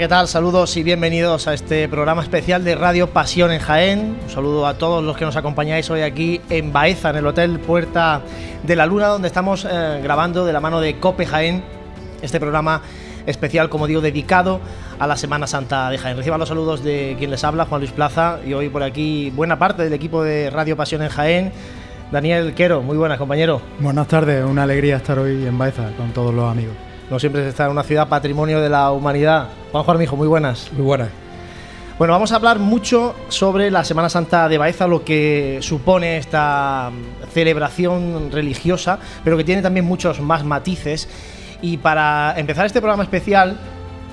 ¿qué tal? Saludos y bienvenidos a este programa especial de Radio Pasión en Jaén. Un saludo a todos los que nos acompañáis hoy aquí en Baeza, en el Hotel Puerta de la Luna, donde estamos eh, grabando de la mano de Cope Jaén este programa especial, como digo, dedicado a la Semana Santa de Jaén. Reciban los saludos de quien les habla, Juan Luis Plaza, y hoy por aquí buena parte del equipo de Radio Pasión en Jaén. Daniel Quero, muy buenas, compañero. Buenas tardes, una alegría estar hoy en Baeza con todos los amigos. No siempre se está en una ciudad patrimonio de la humanidad. Juan Armijo, muy buenas. Muy buenas. Bueno, vamos a hablar mucho sobre la Semana Santa de Baeza, lo que supone esta celebración religiosa, pero que tiene también muchos más matices. Y para empezar este programa especial,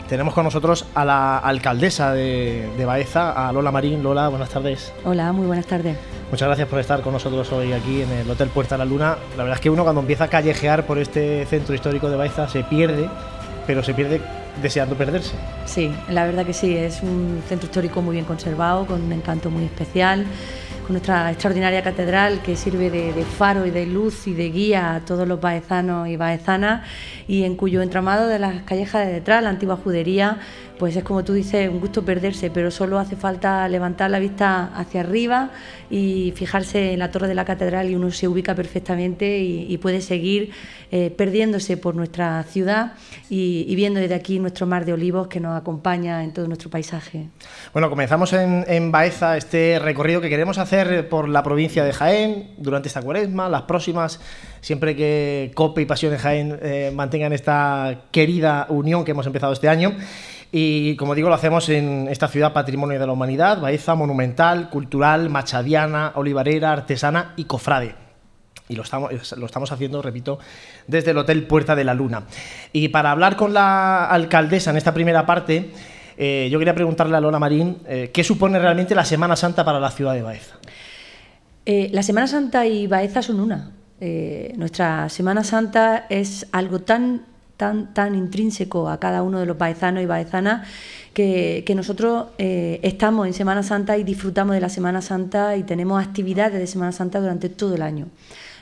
tenemos con nosotros a la alcaldesa de, de, Baeza, a Lola Marín. Lola, buenas tardes. Hola, muy buenas tardes. Muchas gracias por estar con nosotros hoy aquí en el Hotel Puerta de la Luna. La verdad es que uno cuando empieza a callejear por este centro histórico de Baeza se pierde, pero se pierde deseando perderse. Sí, la verdad que sí, es un centro histórico muy bien conservado, con un encanto muy especial con nuestra extraordinaria catedral que sirve de, de, faro y de luz y de guía a todos los baezanos y baezanas y en cuyo entramado de las callejas de detrás, la antigua judería, pues es como tú dices, un gusto perderse, pero solo hace falta levantar la vista hacia arriba y fijarse en la torre de la catedral y uno se ubica perfectamente y, puede seguir eh, perdiéndose por nuestra ciudad y, viendo desde aquí nuestro mar de olivos que nos acompaña en todo nuestro paisaje. Bueno, comenzamos en, en Baeza este recorrido que queremos hacer por la provincia de Jaén durante esta cuaresma, las próximas, siempre que COPE y Pasión de Jaén eh, mantengan esta querida unión que hemos empezado este año. Y como digo, lo hacemos en esta ciudad patrimonio de la humanidad, Baeza, monumental, cultural, machadiana, olivarera, artesana y cofrade. Y lo estamos, haciendo, repito, desde el Hotel Puerta de la Luna. Y para hablar con la alcaldesa en esta primera parte, eh, yo quería preguntarle a Lola Marín eh, qué supone realmente la Semana Santa para la ciudad de Baeza. Eh, la Semana Santa y Baeza son una. Nuestra Semana Santa es algo tan tan, tan intrínseco a cada uno de los baezanos y baezanas que, que nosotros eh, estamos en Semana Santa y disfrutamos de la Semana Santa y tenemos actividades de Semana Santa durante todo el año.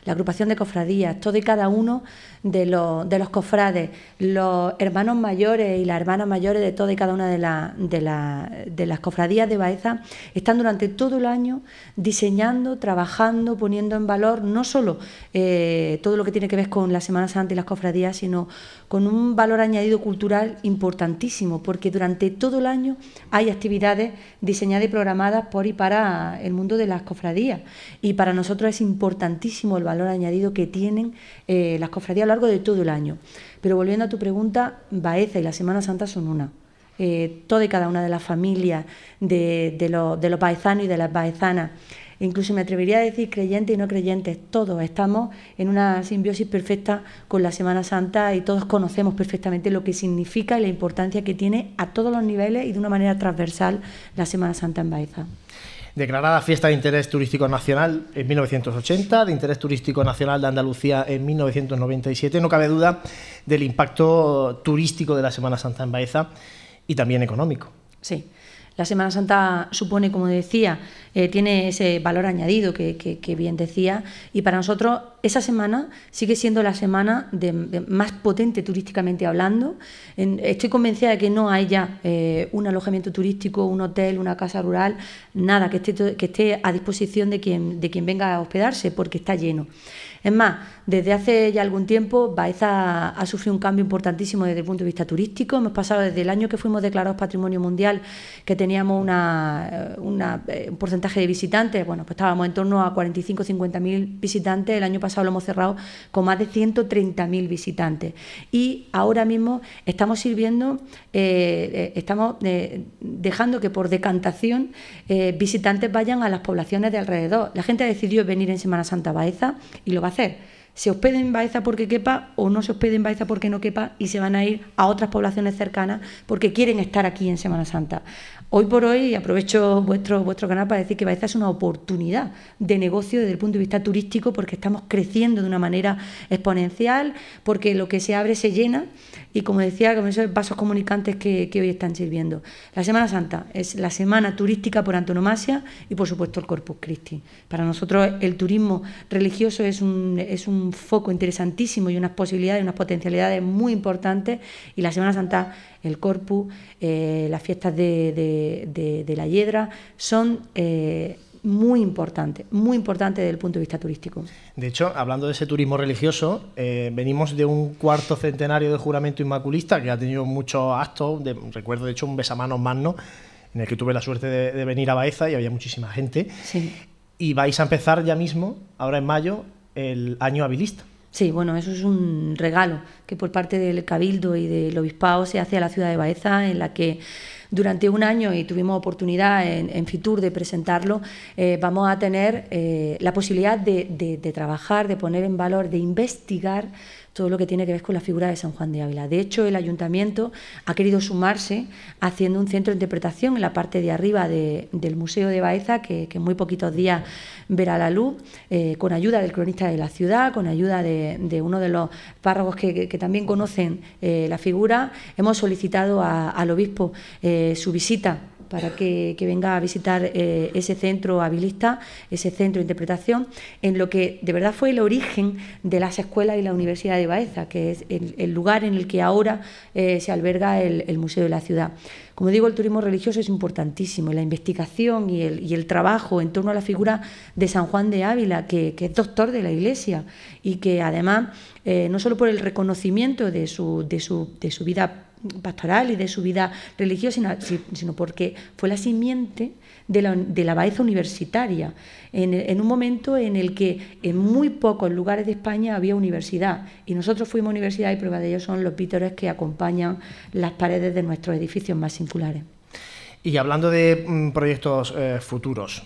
La agrupación de cofradías, todo y cada uno de los, de los cofrades, los hermanos mayores y las hermanas mayores de toda y cada una de, la, de, la, de las cofradías de Baeza están durante todo el año diseñando, trabajando, poniendo en valor no solo eh, todo lo que tiene que ver con la Semana Santa y las cofradías, sino con un valor añadido cultural importantísimo, porque durante todo el año hay actividades diseñadas y programadas por y para el mundo de las cofradías. Y para nosotros es importantísimo el valor añadido que tienen eh, las cofradías a lo largo de todo el año. Pero volviendo a tu pregunta, Baeza y la Semana Santa son una. Eh, toda y cada una de las familias de, de, lo, de los baezanos y de las baezanas incluso me atrevería a decir creyentes y no creyentes, todos estamos en una simbiosis perfecta con la Semana Santa y todos conocemos perfectamente lo que significa y la importancia que tiene a todos los niveles y de una manera transversal la Semana Santa en Baeza. Declarada fiesta de interés turístico nacional en 1980, de interés turístico nacional de Andalucía en 1997, no cabe duda del impacto turístico de la Semana Santa en Baeza y también económico. Sí. La Semana Santa supone, como decía, eh, tiene ese valor añadido que, bien decía, y para nosotros esa semana sigue siendo la semana más potente turísticamente hablando. Estoy convencida de que no hay ya eh, un alojamiento turístico, un hotel, una casa rural, nada que esté, que esté a disposición de quien, de quien venga a hospedarse, porque está lleno. Es más, desde hace ya algún tiempo Baeza ha sufrido un cambio importantísimo desde el punto de vista turístico. Hemos pasado desde el año que fuimos declarados Patrimonio Mundial, que teníamos una, una, un porcentaje de visitantes, bueno, pues estábamos en torno a 45 50 mil visitantes. El año pasado lo hemos cerrado con más de 130 mil visitantes. Y ahora mismo estamos sirviendo, eh, estamos eh, dejando que por decantación eh, visitantes vayan a las poblaciones de alrededor. La gente ha decidido venir en Semana Santa a Baeza y lo va a hacer se hospeden en Baeza porque quepa o no se hospeden en Baeza porque no quepa y se van a ir a otras poblaciones cercanas porque quieren estar aquí en Semana Santa. Hoy por hoy, aprovecho vuestro, vuestro canal para decir que Baeza es una oportunidad de negocio desde el punto de vista turístico porque estamos creciendo de una manera exponencial, porque lo que se abre se llena y como decía, con esos vasos comunicantes que, hoy están sirviendo. La Semana Santa es la semana turística por antonomasia y por supuesto el Corpus Christi. Para nosotros el turismo religioso es un, es un foco interesantísimo y unas posibilidades, unas potencialidades muy importantes y la Semana Santa el Corpus, eh, las fiestas de, la Hiedra, son eh, muy importantes, muy importantes desde el punto de vista turístico. De hecho, hablando de ese turismo religioso, eh, venimos de un cuarto centenario de juramento inmaculista que ha tenido muchos actos, recuerdo de hecho un besamanos magno, en el que tuve la suerte de, venir a Baeza y había muchísima gente. Y vais a empezar ya mismo, ahora en mayo, el año habilista. Sí, bueno, eso es un regalo que por parte del Cabildo y del Obispado se hace a la ciudad de Baeza, en la que durante un año, y tuvimos oportunidad en, Fitur de presentarlo, eh, vamos a tener eh, la posibilidad de trabajar, de poner en valor, de investigar todo lo que tiene que ver con la figura de San Juan de Ávila. De hecho, el ayuntamiento ha querido sumarse haciendo un centro de interpretación en la parte de arriba del Museo de Baeza, que, en muy poquitos días verá la luz, eh, con ayuda del cronista de la ciudad, con ayuda de, uno de los párragos que, también conocen eh, la figura. Hemos solicitado al obispo eh, su visita para que, venga a visitar eh, ese centro habilista, ese centro de interpretación, en lo que de verdad fue el origen de las escuelas y la Universidad de Baeza, que es el, lugar en el que ahora eh, se alberga el, Museo de la Ciudad. Como digo, el turismo religioso es importantísimo, la investigación y el, trabajo en torno a la figura de San Juan de Ávila, que, es doctor de la Iglesia y que además, eh, no solo por el reconocimiento de su, de su, de su vida pastoral y de su vida religiosa, sino, porque fue la simiente de la, de la Baeza universitaria, en, un momento en el que en muy pocos lugares de España había universidad, y nosotros fuimos universidad y prueba de ello son los vítores que acompañan las paredes de nuestros edificios más singulares. Y hablando de mm, proyectos eh, futuros,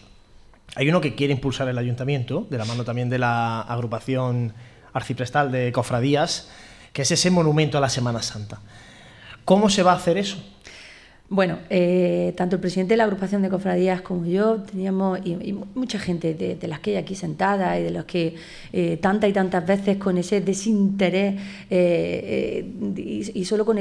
hay uno que quiere impulsar el ayuntamiento, de la mano también de la agrupación arciprestal de cofradías, que es ese monumento a la Semana Santa. ¿Cómo se va a hacer eso? Bueno, eh, tanto el presidente de la agrupación de cofradías como yo teníamos, y, mucha gente de, las que hay aquí sentada y de los que eh, tantas y tantas veces con ese desinterés eh, y, solo con,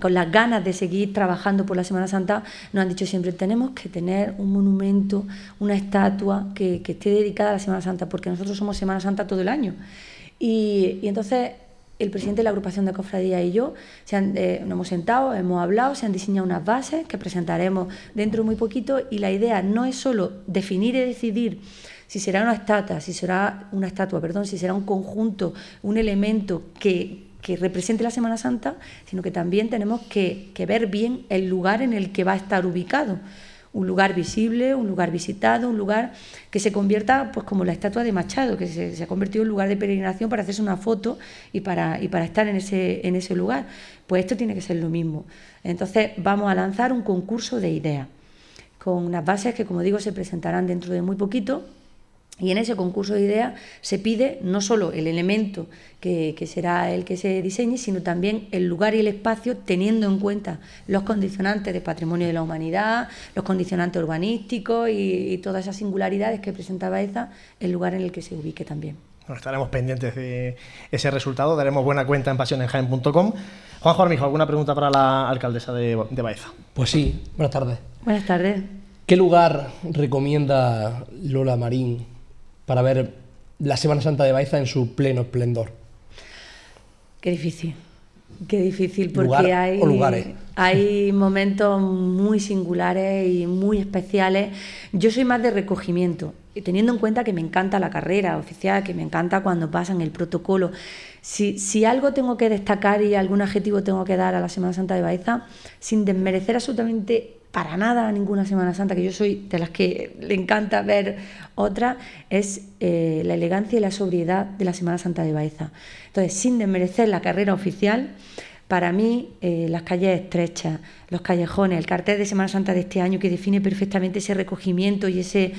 con, las ganas de seguir trabajando por la Semana Santa, nos han dicho siempre, tenemos que tener un monumento, una estatua que, esté dedicada a la Semana Santa, porque nosotros somos Semana Santa todo el año. y entonces el presidente de la agrupación de cofradía y yo eh, nos hemos sentado, hemos hablado, se han diseñado unas bases que presentaremos dentro de muy poquito y la idea no es solo definir y decidir si será una estatua, si será una estatua, perdón, si será un conjunto, un elemento que, que represente la Semana Santa, sino que también tenemos que, que ver bien el lugar en el que va a estar ubicado un lugar visible, un lugar visitado, un lugar que se convierta pues como la estatua de Machado, que se, ha convertido en lugar de peregrinación para hacerse una foto y para, y para estar en ese, en ese lugar. Pues esto tiene que ser lo mismo. Entonces vamos a lanzar un concurso de ideas con unas bases que, como digo, se presentarán dentro de muy poquito y en ese concurso de ideas se pide no solo el elemento que, será el que se diseñe, sino también el lugar y el espacio teniendo en cuenta los condicionantes de patrimonio de la humanidad, los condicionantes urbanísticos y, todas esas singularidades que presenta Baeza, el lugar en el que se ubique también. estaremos pendientes de ese resultado, daremos buena cuenta en pasionenjaen.com. Juanjo Armijo, ¿alguna pregunta para la alcaldesa de, de Baeza? Pues sí, buenas tardes. Buenas tardes. ¿Qué lugar recomienda Lola Marín para ver la Semana Santa de Baeza en su pleno esplendor? Qué difícil, qué difícil, porque hay, hay momentos muy singulares y muy especiales. Yo soy más de recogimiento, teniendo en cuenta que me encanta la carrera oficial, que me encanta cuando pasan el protocolo. Si, si, algo tengo que destacar y algún adjetivo tengo que dar a la Semana Santa de Baeza, sin desmerecer absolutamente para nada ninguna Semana Santa, que yo soy de las que le encanta ver otra, es eh, la elegancia y la sobriedad de la Semana Santa de Baeza. Entonces, sin desmerecer la carrera oficial, para mí eh, las calles estrechas, los callejones, el cartel de Semana Santa de este año que define perfectamente ese recogimiento y ese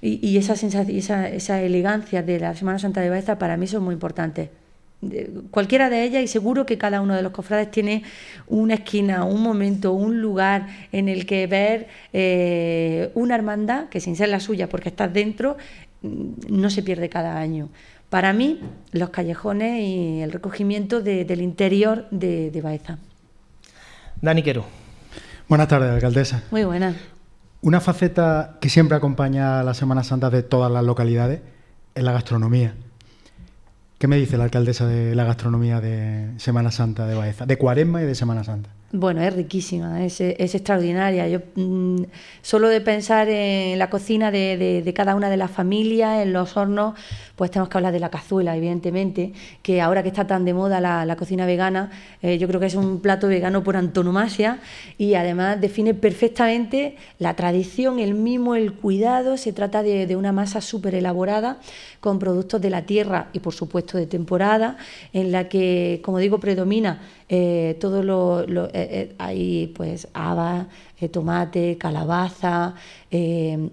y, esa sensación, esa, esa elegancia de la Semana Santa de Baeza para mí son muy importantes. Cualquiera de ellas y seguro que cada uno de los cofrades tiene una esquina, un momento, un lugar en el que ver eh, una hermandad, que sin ser la suya porque estás dentro, mm, no se pierde cada año. Para mí, los callejones y el recogimiento del interior de, de Baeza. Dani Quero. Buenas tardes, alcaldesa. Muy buenas. Una faceta que siempre acompaña a la Semana Santa de todas las localidades es la gastronomía. ¿Qué me dice la alcaldesa de la gastronomía de Semana Santa de Baeza, de Cuaresma y de Semana Santa? Bueno, es riquísima, es, extraordinaria. Yo mm, solo de pensar en la cocina de, cada una de las familias, en los hornos, pues tenemos que hablar de la cazuela, evidentemente, que ahora que está tan de moda la, cocina vegana, eh, yo creo que es un plato vegano por antonomasia y además define perfectamente la tradición, el mimo, el cuidado. Se trata de, de una masa súper elaborada con productos de la tierra y por supuesto de temporada, en la que, como digo, predomina eh, todo lo, lo eh, eh pues habas, eh, tomate, calabaza,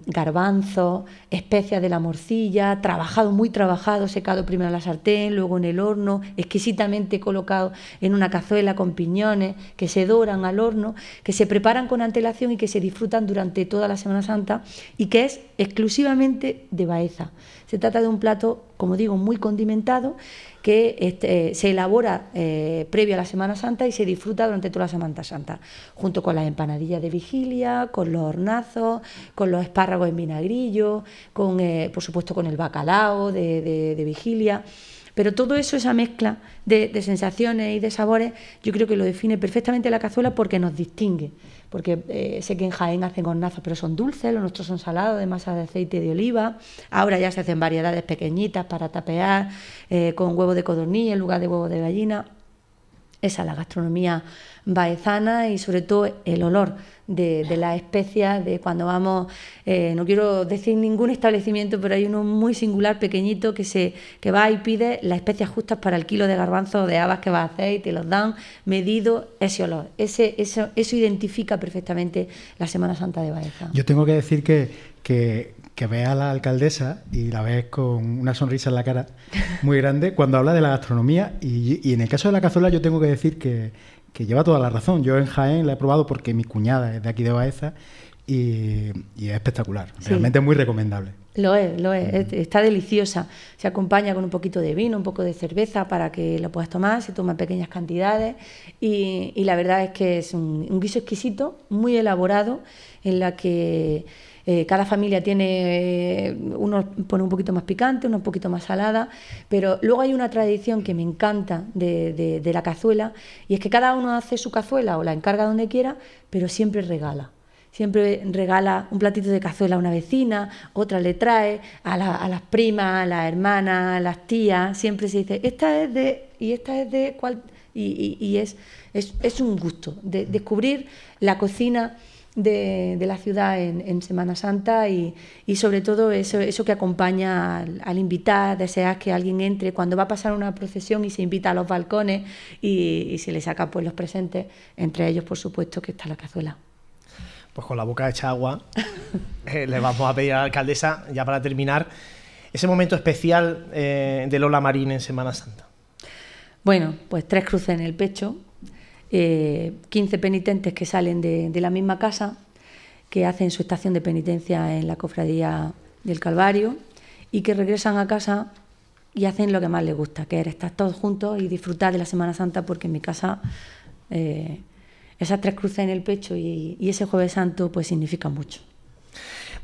garbanzo, especias de la morcilla, trabajado, muy trabajado, secado primero en la sartén, luego en el horno, exquisitamente colocado en una cazuela con piñones que se doran al horno, que se preparan con antelación y que se disfrutan durante toda la Semana Santa y que es exclusivamente de Baeza. Se trata de un plato, como digo, muy condimentado que este, se elabora eh, previo a la Semana Santa y se disfruta durante toda la Semana Santa, junto con las empanadillas de vigilia, con los hornazos, con los espárragos en vinagrillo, con, eh, por supuesto con el bacalao de vigilia. Pero todo eso, esa mezcla de, sensaciones y de sabores, yo creo que lo define perfectamente la cazuela porque nos distingue. Porque eh, sé que en Jaén hacen hornazos, pero son dulces, los nuestros son salados de masa de aceite de oliva. Ahora ya se hacen variedades pequeñitas para tapear, eh, con huevo de codorniz en lugar de huevo de gallina. Esa es la gastronomía baezana y sobre todo el olor de, las especias, de cuando vamos, eh, no quiero decir ningún establecimiento, pero hay uno muy singular, pequeñito, que, se, que va y pide las especias justas para el kilo de garbanzo o de habas que va a hacer y te los dan medido ese olor. Ese, eso, eso identifica perfectamente la Semana Santa de Baeza. Yo tengo que decir que, que, que a la alcaldesa y la ves con una sonrisa en la cara muy grande cuando habla de la gastronomía y, y en el caso de la cazuela yo tengo que decir que, que lleva toda la razón. Yo en Jaén la he probado porque mi cuñada es de aquí de Baeza y, es espectacular. Realmente muy recomendable. Lo es, lo es, está deliciosa. Se acompaña con un poquito de vino, un poco de cerveza para que lo puedas tomar, se toma en pequeñas cantidades y, la verdad es que es un, un guiso exquisito, muy elaborado, en la que eh, cada familia tiene, eh, uno pone un poquito más picante, uno un poquito más salada, pero luego hay una tradición que me encanta de, la cazuela y es que cada uno hace su cazuela o la encarga donde quiera, pero siempre regala. Siempre regala un platito de cazuela a una vecina, otra le trae a, las primas, a las hermanas, a las tías, siempre se dice, esta es de, y esta es de cuál, y, es, es, un gusto de descubrir la cocina de, la ciudad en, Semana Santa y, sobre todo eso, eso que acompaña al, invitar, deseas que alguien entre cuando va a pasar una procesión y se invita a los balcones y, se le saca pues los presentes, entre ellos por supuesto que está la cazuela. Pues con la boca hecha agua, eh, le vamos a pedir a la alcaldesa, ya para terminar, ese momento especial eh, de Lola Marín en Semana Santa. Bueno, pues tres cruces en el pecho, 15 eh, penitentes que salen de, la misma casa, que hacen su estación de penitencia en la cofradía del Calvario y que regresan a casa y hacen lo que más les gusta, que es estar todos juntos y disfrutar de la Semana Santa, porque en mi casa eh, esas tres cruces en el pecho y, y, ese Jueves Santo pues significa mucho.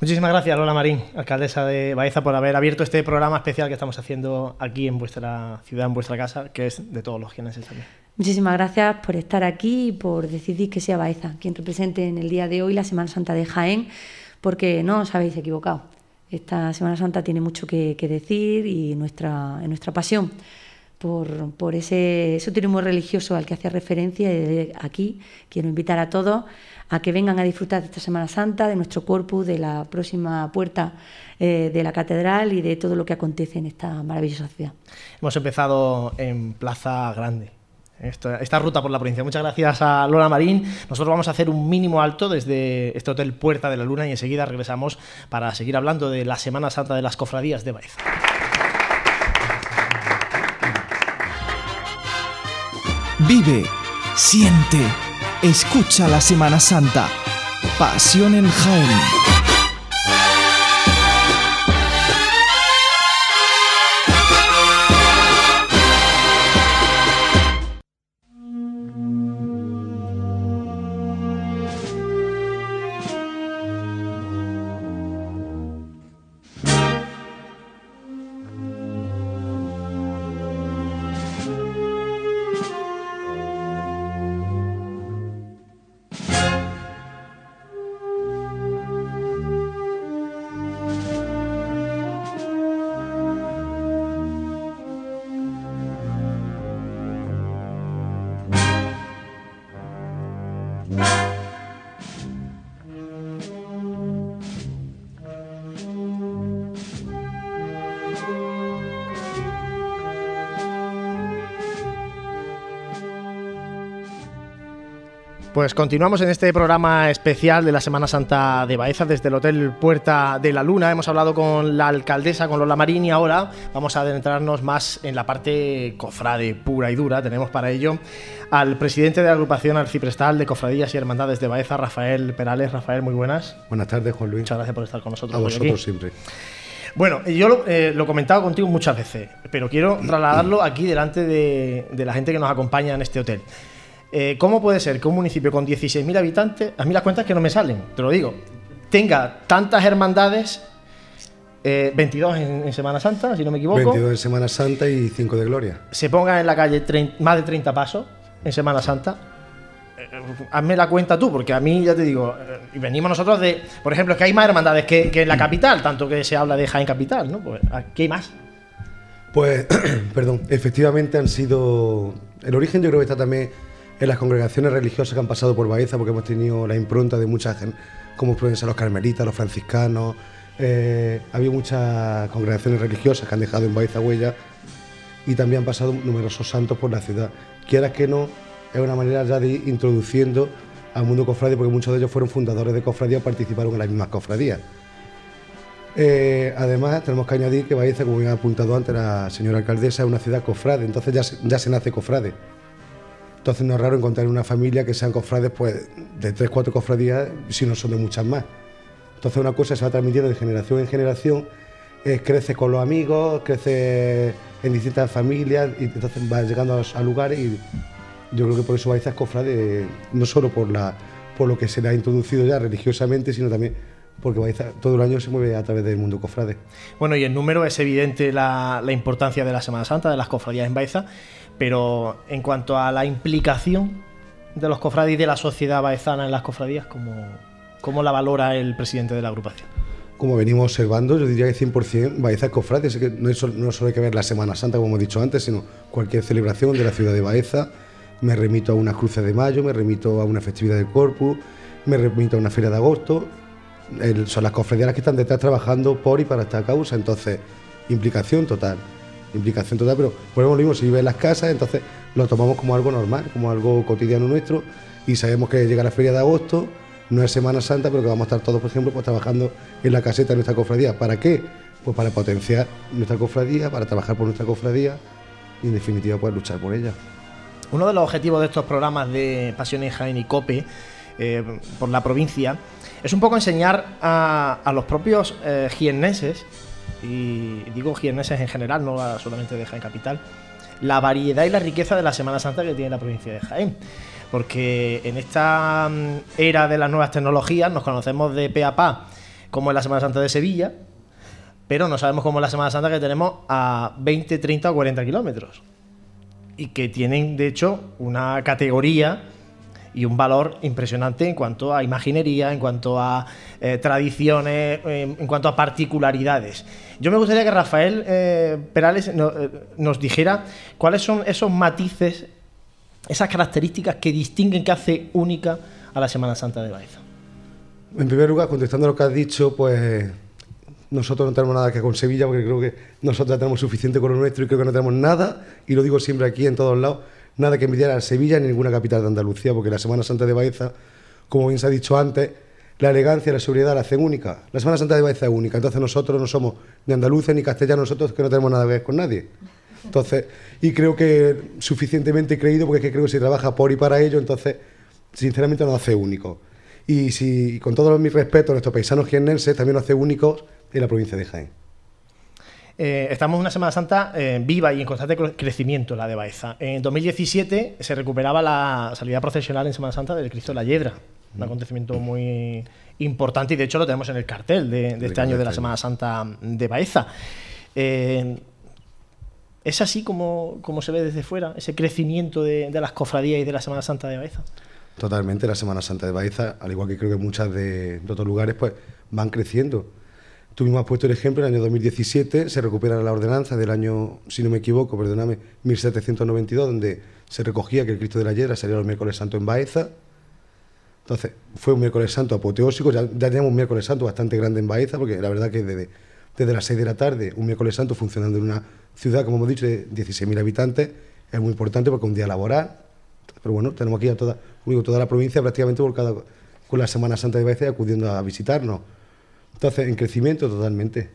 Muchísimas gracias, Lola Marín, alcaldesa de Baeza, por haber abierto este programa especial que estamos haciendo aquí en vuestra ciudad, en vuestra casa, que es de todos los quienes también. Muchísimas gracias por estar aquí y por decidir que sea Baeza quien represente en el día de hoy la Semana Santa de Jaén, porque no os habéis equivocado. Esta Semana Santa tiene mucho que, decir y nuestra, pasión por, ese, turismo religioso al que hacía referencia. Y aquí quiero invitar a todos a que vengan a disfrutar de esta Semana Santa, de nuestro corpus, de la próxima puerta eh, de la catedral y de todo lo que acontece en esta maravillosa ciudad. Hemos empezado en Plaza Grande, esta, ruta por la provincia. Muchas gracias a Lola Marín. Nosotros vamos a hacer un mínimo alto desde este hotel Puerta de la Luna y enseguida regresamos para seguir hablando de la Semana Santa de las Cofradías de Baeza. Vive, siente, escucha la Semana Santa. Pasión en Jaén. Pues continuamos en este programa especial de la Semana Santa de Baeza desde el Hotel Puerta de la Luna. Hemos hablado con la alcaldesa, con Lola Marín y ahora vamos a adentrarnos más en la parte cofrade pura y dura. Tenemos para ello al presidente de la agrupación arciprestal de cofradías y hermandades de Baeza, Rafael Perales. Rafael, muy buenas. Buenas tardes, Juan Luis. Muchas gracias por estar con nosotros. A vosotros siempre. Bueno, yo lo, eh, lo, he comentado contigo muchas veces, pero quiero trasladarlo aquí delante de, de la gente que nos acompaña en este hotel. Eh, ¿Cómo puede ser que un municipio con 16.000 habitantes, a mí las cuentas que no me salen, te lo digo, tenga tantas hermandades, 22 eh, en, Semana Santa, si no me equivoco. 22 en Semana Santa y 5 de Gloria. Se ponga en la calle más de 30 pasos en Semana Santa. Eh, hazme la cuenta tú, porque a mí ya te digo, y venimos nosotros de, por ejemplo, es que hay más hermandades que, en la capital, tanto que se habla de Jaén Capital, ¿no? Pues aquí hay más. Pues, perdón, efectivamente han sido. El origen yo creo que está también en las congregaciones religiosas que han pasado por Baeza, porque hemos tenido la impronta de muchas, como pueden ser los carmelitas, los franciscanos, eh, había muchas congregaciones religiosas que han dejado en Baeza huella y también han pasado numerosos santos por la ciudad. Quieras que no, es una manera ya de ir introduciendo al mundo cofradía, porque muchos de ellos fueron fundadores de cofradías o participaron en las mismas cofradías. Eh, además, tenemos que añadir que Baeza, como me ha apuntado antes la señora alcaldesa, es una ciudad cofrade, entonces ya ya se nace cofrade. Entonces no es raro encontrar una familia que sean cofrades pues, de tres, cuatro cofradías, si no son de muchas más. Entonces una cosa se va transmitiendo de generación en generación, crece con los amigos, crece en distintas familias y entonces va llegando a, lugares y yo creo que por eso Baeza es cofrade, no solo por, la, por lo que se le ha introducido ya religiosamente, sino también porque Baeza todo el año se mueve a través del mundo cofrade. Bueno, y el número es evidente la, la importancia de la Semana Santa, de las cofradías en Baeza. Pero en cuanto a la implicación de los cofrades y de la sociedad baezana en las cofradías, ¿cómo, cómo la valora el presidente de la agrupación? Como venimos observando, yo diría que 100% Baeza es no, no solo hay que ver la Semana Santa, como hemos dicho antes, sino cualquier celebración de la ciudad de Baeza. Me remito a una cruce de mayo, me remito a una festividad del Corpus, me remito a una feria de agosto. son las cofradías que están detrás trabajando por y para esta causa. Entonces, implicación total implicación total, pero ponemos lo mismo, si vive en las casas, entonces lo tomamos como algo normal, como algo cotidiano nuestro y sabemos que llega la feria de agosto, no es Semana Santa, pero que vamos a estar todos, por ejemplo, pues trabajando en la caseta de nuestra cofradía. ¿Para qué? Pues para potenciar nuestra cofradía, para trabajar por nuestra cofradía y en definitiva poder luchar por ella. Uno de los objetivos de estos programas de Pasiones Jaén y Cope eh, por la provincia es un poco enseñar a, los propios eh, y digo jienneses en general, no solamente de Jaén Capital, la variedad y la riqueza de la Semana Santa que tiene la provincia de Jaén. Porque en esta mm, era de las nuevas tecnologías nos conocemos de pe a pa como es la Semana Santa de Sevilla, pero no sabemos cómo es la Semana Santa que tenemos a 20, 30 o 40 kilómetros. Y que tienen, de hecho, una categoría y un valor impresionante en cuanto a imaginería, en cuanto a eh, tradiciones, en cuanto a particularidades. Yo me gustaría que Rafael eh, Perales eh, nos dijera cuáles son esos matices, esas características que distinguen, que hace única a la Semana Santa de Baeza. En primer lugar, contestando lo que has dicho, pues nosotros no tenemos nada que con Sevilla, porque creo que nosotros ya tenemos suficiente con lo nuestro y creo que no tenemos nada, y lo digo siempre aquí en todos lados, nada que envidiar a Sevilla ni ninguna capital de Andalucía, porque la Semana Santa de Baeza, como bien se ha dicho antes, la elegancia la seguridad la hacen única. La Semana Santa de Baeza es única, entonces nosotros no somos ni andaluces ni castellanos, nosotros que no tenemos nada que ver con nadie. Entonces, y creo que suficientemente creído porque es que creo que se trabaja por y para ello, entonces, sinceramente nos hace únicos. Y si, con todo mi respeto a nuestros paisanos jiennenses, también nos hace únicos en la provincia de Jaén. Eh, estamos en una Semana Santa eh, viva y en constante cre- crecimiento, la de Baeza. En 2017 se recuperaba la salida procesional en Semana Santa del Cristo de la Hiedra, un acontecimiento muy importante y de hecho lo tenemos en el cartel de, de este año de la Semana Santa de Baeza. Eh, ¿Es así como, como se ve desde fuera, ese crecimiento de, de las cofradías y de la Semana Santa de Baeza? Totalmente, la Semana Santa de Baeza, al igual que creo que muchas de, de otros lugares, pues van creciendo. Tú mismo has puesto el ejemplo, en el año 2017 se recupera la ordenanza del año, si no me equivoco, perdóname, 1792, donde se recogía que el Cristo de la Hiedra salía los miércoles santo en Baeza. Entonces, fue un miércoles santo apoteósico, ya, ya teníamos un miércoles santo bastante grande en Baeza, porque la verdad que desde, las 6 de la tarde, un miércoles santo funcionando en una ciudad, como hemos dicho, de 16.000 habitantes, es muy importante porque es un día laboral. Pero bueno, tenemos aquí a toda, digo, toda la provincia prácticamente volcada con la Semana Santa de Baeza acudiendo a visitarnos. Entonces, en crecimiento totalmente,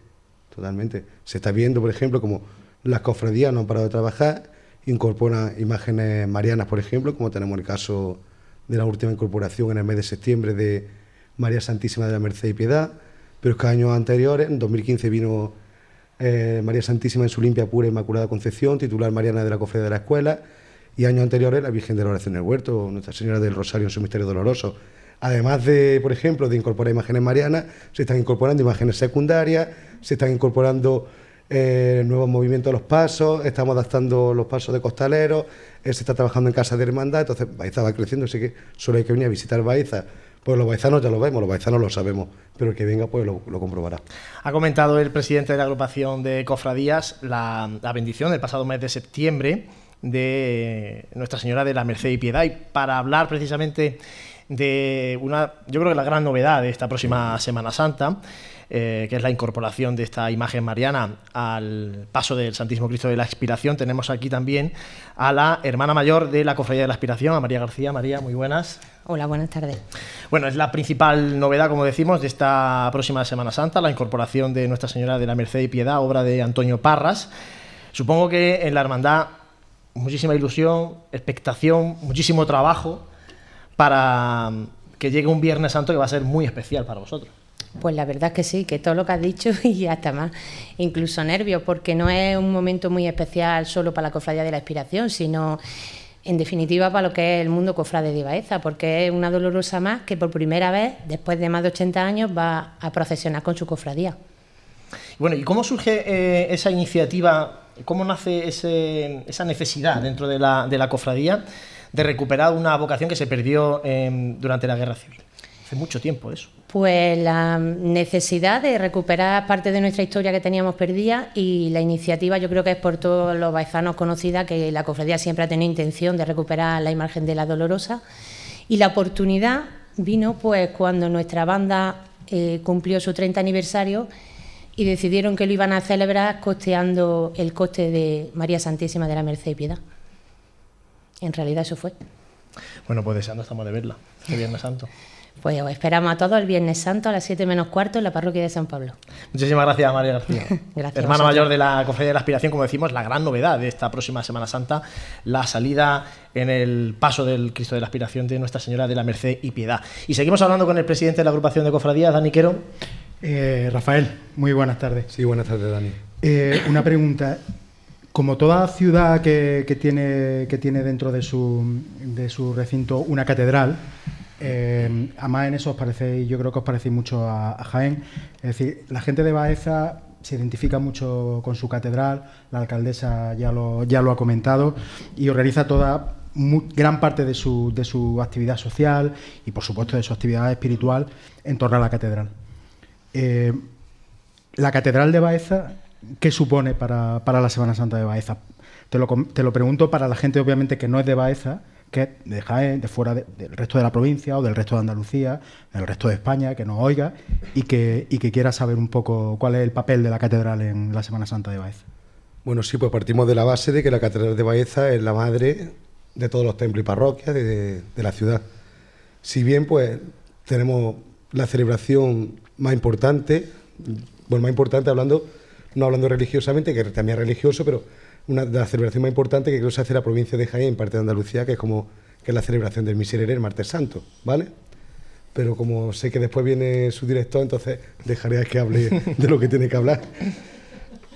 totalmente. Se está viendo, por ejemplo, como las cofradías no han parado de trabajar, incorporan imágenes marianas, por ejemplo, como tenemos el caso de la última incorporación en el mes de septiembre de María Santísima de la Merced y Piedad, pero es que años anteriores, en 2015 vino eh, María Santísima en su limpia, pura e inmaculada concepción, titular Mariana de la Cofradía de la Escuela, y años anteriores la Virgen de la Oración del Huerto, Nuestra Señora del Rosario en su misterio doloroso. Además de, por ejemplo, de incorporar imágenes marianas, se están incorporando imágenes secundarias, se están incorporando eh, nuevos movimientos a los pasos, estamos adaptando los pasos de costaleros, se está trabajando en casa de hermandad, entonces Baeza va creciendo, así que solo hay que venir a visitar Baeza. Pues los baizanos ya lo vemos, los baizanos lo sabemos, pero el que venga pues lo, lo comprobará. Ha comentado el presidente de la agrupación de cofradías la, la bendición del pasado mes de septiembre de Nuestra Señora de la Merced y Piedad. Y para hablar precisamente de una, yo creo que la gran novedad de esta próxima Semana Santa, eh, que es la incorporación de esta imagen mariana al paso del Santísimo Cristo de la Expiración, tenemos aquí también a la hermana mayor de la Cofradía de la Expiración, a María García. María, muy buenas. Hola, buenas tardes. Bueno, es la principal novedad, como decimos, de esta próxima Semana Santa, la incorporación de Nuestra Señora de la Merced y Piedad, obra de Antonio Parras. Supongo que en la hermandad muchísima ilusión, expectación, muchísimo trabajo para que llegue un Viernes Santo que va a ser muy especial para vosotros. Pues la verdad es que sí, que todo lo que has dicho y hasta más, incluso nervios, porque no es un momento muy especial solo para la Cofradía de la Inspiración, sino en definitiva para lo que es el mundo cofrade de Baeza, porque es una dolorosa más que por primera vez, después de más de 80 años, va a procesionar con su cofradía. Bueno, ¿y cómo surge eh, esa iniciativa? ¿Cómo nace ese- esa necesidad dentro de la, de la cofradía de recuperar una vocación que se perdió em, durante la Guerra Civil? Hace mucho tiempo eso. Pues la necesidad de recuperar parte de nuestra historia que teníamos perdida y la iniciativa yo creo que es por todos los baizanos conocida que la cofradía siempre ha tenido intención de recuperar la imagen de la Dolorosa y la oportunidad vino pues cuando nuestra banda eh, cumplió su 30 aniversario y decidieron que lo iban a celebrar costeando el coste de María Santísima de la Merced y Piedad. En realidad eso fue. Bueno, pues deseando estamos de verla, este Viernes Santo. Pues os esperamos a todos el Viernes Santo a las 7 menos cuarto en la parroquia de San Pablo. Muchísimas gracias, María García. Gracias Hermana mayor de la Cofradía de la Aspiración, como decimos, la gran novedad de esta próxima Semana Santa, la salida en el paso del Cristo de la Aspiración de Nuestra Señora de la Merced y Piedad. Y seguimos hablando con el presidente de la agrupación de cofradías, Dani Quero. Eh, Rafael, muy buenas tardes. Sí, buenas tardes, Dani. Eh, una pregunta. Como toda ciudad que, que tiene, que tiene dentro de su, de su recinto una catedral, eh, además en eso os parecéis, yo creo que os parecéis mucho a, Jaén. Es decir, la gente de Baeza se identifica mucho con su catedral, la alcaldesa ya lo, ha comentado, y organiza toda gran parte de su, actividad social y por supuesto de su actividad espiritual en torno a la catedral. Eh, la Catedral de Baeza, ¿qué supone para, la Semana Santa de Baeza? Te lo, te lo pregunto para la gente, obviamente, que no es de Baeza, que de de fuera de- del resto de la provincia o del resto de Andalucía, del resto de España, que nos oiga y que, y que quiera saber un poco cuál es el papel de la Catedral en la Semana Santa de Baeza. Bueno, sí, pues partimos de la base de que la Catedral de Baeza es la madre de todos los templos y parroquias de, de la ciudad. Si bien, pues, tenemos la celebración más importante, bueno, más importante hablando, no hablando religiosamente, que también es religioso, pero una de las celebraciones más importantes que creo que se hace en la provincia de Jaén, parte de Andalucía, que es como que es la celebración del Miserere el martes santo, ¿vale? Pero como sé que después viene su director, entonces dejaré que hable de lo que tiene que hablar.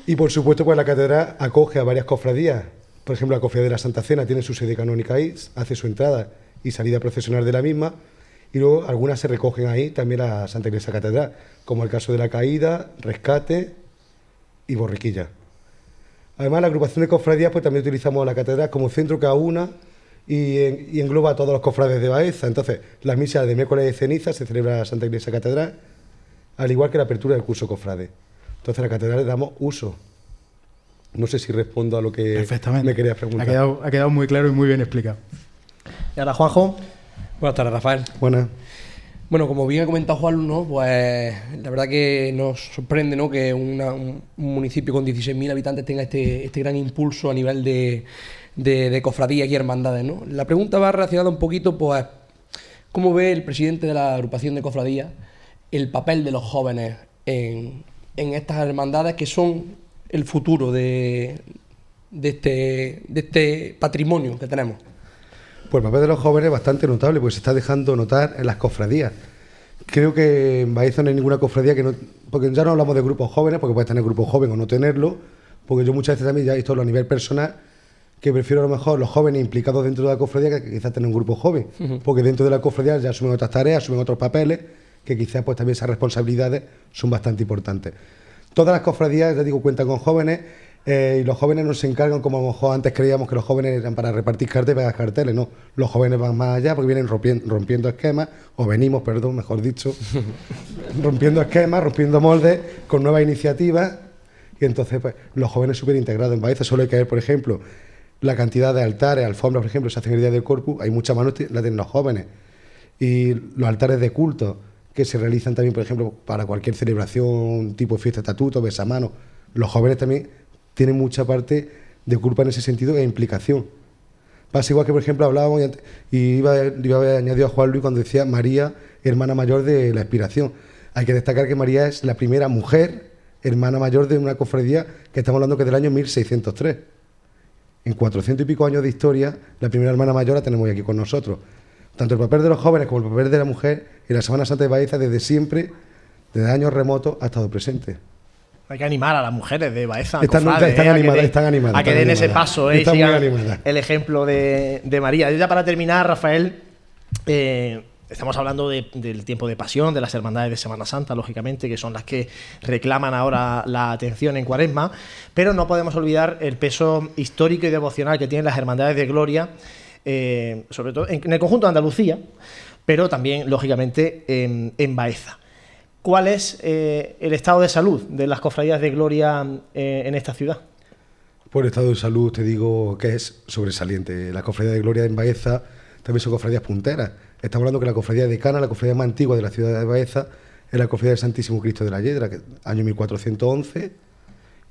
Y por supuesto, pues la catedral acoge a varias cofradías. Por ejemplo, la cofradía de la Santa Cena tiene su sede canónica ahí, hace su entrada y salida procesional de la misma. Y luego algunas se recogen ahí también a la Santa Iglesia Catedral, como el caso de la Caída, Rescate y Borriquilla. Además, la agrupación de cofradías pues también utilizamos la catedral como centro cada una y, en- y engloba a todos los cofrades de Baeza. Entonces, las misas de miércoles de ceniza se celebra en la Santa Iglesia Catedral, al igual que la apertura del curso cofrade. Entonces, a la catedral le damos uso. No sé si respondo a lo que Perfectamente. me querías Ha preguntar. quedado, ha quedado muy claro y muy bien explicado. Y ahora, Juanjo, Buenas tardes, Rafael. Buenas. Bueno, como bien ha comentado Juan, ¿no? pues la verdad que nos sorprende ¿no? que una- un, un municipio con 16.000 habitantes tenga este, este gran impulso a nivel de, de, cofradías y hermandades. La pregunta va relacionada un poquito, pues, ¿cómo ve el presidente de la agrupación de cofradías el papel de los jóvenes en, en estas hermandades que son el futuro de, de, este, de este patrimonio que tenemos? Pues el papel de los jóvenes es bastante notable, porque se está dejando notar en las cofradías. Creo que en Baeza no hay ninguna cofradía que no. Porque ya no hablamos de grupos jóvenes, porque puedes tener grupo joven o no tenerlo, porque yo muchas veces también, ya esto a nivel personal, que prefiero a lo mejor los jóvenes implicados dentro de la cofradía que quizás tener un grupo joven, porque dentro de la cofradía ya asumen otras tareas, asumen otros papeles, que quizás pues también esas responsabilidades son bastante importantes. Todas las cofradías, ya digo, cuentan con jóvenes eh, y los jóvenes no se encargan, como a lo mejor antes creíamos que los jóvenes eran para repartir cartas y pegar carteles. No, los jóvenes van más allá porque vienen rompien- rompiendo esquemas, o venimos, perdón, mejor dicho, rompiendo esquemas, rompiendo moldes, con nuevas iniciativas. Y entonces, pues, los jóvenes súper integrados en Baeza. Solo hay que ver, por ejemplo, la cantidad de altares, alfombras, por ejemplo, se hacen el día del Corpus, hay mucha mano, la tienen los jóvenes. Y los altares de culto, que se realizan también, por ejemplo, para cualquier celebración, tipo fiesta, estatuto, besamano, los jóvenes también tienen mucha parte de culpa en ese sentido e implicación. Pasa igual que, por ejemplo, hablábamos y, iba, a haber añadido a Juan Luis cuando decía María, hermana mayor de la expiración. Hay que destacar que María es la primera mujer, hermana mayor de una cofradía que estamos hablando que es del año 1603. En 400 y pico años de historia, la primera hermana mayor la tenemos aquí con nosotros. Tanto el papel de los jóvenes como el papel de la mujer en la Semana Santa de Baeza desde siempre, desde años remotos, ha estado presente. Hay que animar a las mujeres de Baeza. Están- cofrades, están eh, a que animadas, den- están animadas, A que den ese paso, eh, sigan el ejemplo de, de María. Y ya para terminar, Rafael, eh, estamos hablando de- del tiempo de pasión, de las hermandades de Semana Santa, lógicamente, que son las que reclaman ahora la atención en Cuaresma, pero no podemos olvidar el peso histórico y devocional que tienen las hermandades de Gloria, eh, sobre todo en, en el conjunto de Andalucía, pero también, lógicamente, en, en Baeza. ¿Cuál es eh, el estado de salud de las cofradías de Gloria eh, en esta ciudad? Por estado de salud te digo que es sobresaliente. La cofradía de Gloria en Baeza también son cofradías punteras. Estamos hablando que la cofradía de Cana, la cofradía más antigua de la ciudad de Baeza, es la cofradía del Santísimo Cristo de la Yedra, que año 1411,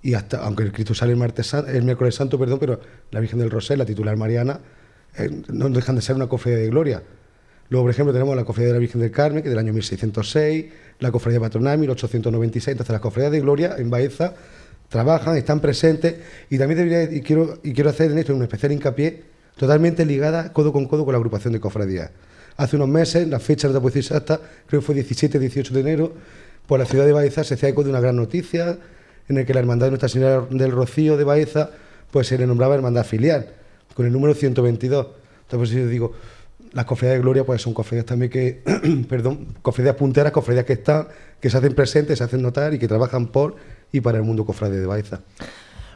y hasta, aunque el Cristo sale el, martes, el miércoles santo, perdón, pero la Virgen del Rosel, la titular Mariana, eh, no dejan de ser una cofradía de gloria. Luego, por ejemplo, tenemos la cofradía de la Virgen del Carmen, que es del año 1606, la cofradía patronal, 1896. Entonces, las cofradías de gloria en Baeza trabajan, están presentes, y también debería, y quiero, y quiero hacer en esto un especial hincapié, totalmente ligada codo con codo con la agrupación de cofradías. Hace unos meses, la fecha no te puedo exacta, creo que fue 17-18 de enero, por la ciudad de Baeza se hacía eco de una gran noticia, en el que la Hermandad de Nuestra Señora del Rocío de Baeza, pues se le nombraba Hermandad Filial, con el número 122. Entonces, yo digo, las cofradías de gloria pues son cofradías también que, perdón, cofradías punteras, cofradías que están, que se hacen presentes, se hacen notar y que trabajan por y para el mundo cofrade de Baeza.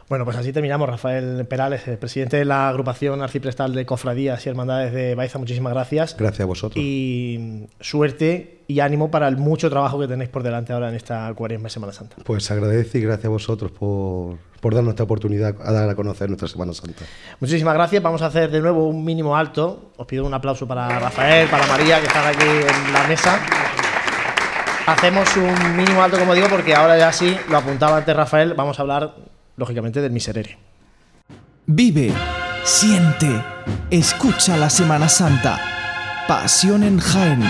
Bueno, pues así terminamos. Rafael Perales, el presidente de la agrupación arciprestal de cofradías y hermandades de Baeza, muchísimas gracias. Gracias a vosotros. Y suerte y ánimo para el mucho trabajo que tenéis por delante ahora en esta cuaresma y Semana Santa. Pues agradece y gracias a vosotros por, por darnos esta oportunidad a dar a conocer nuestra Semana Santa. Muchísimas gracias. Vamos a hacer de nuevo un mínimo alto. Os pido un aplauso para Rafael, para María, que están aquí en la mesa. Hacemos un mínimo alto, como digo, porque ahora ya sí, lo apuntaba antes Rafael, vamos a hablar, lógicamente, del miserere. Vive, siente, escucha la Semana Santa. Pasión en Jaén.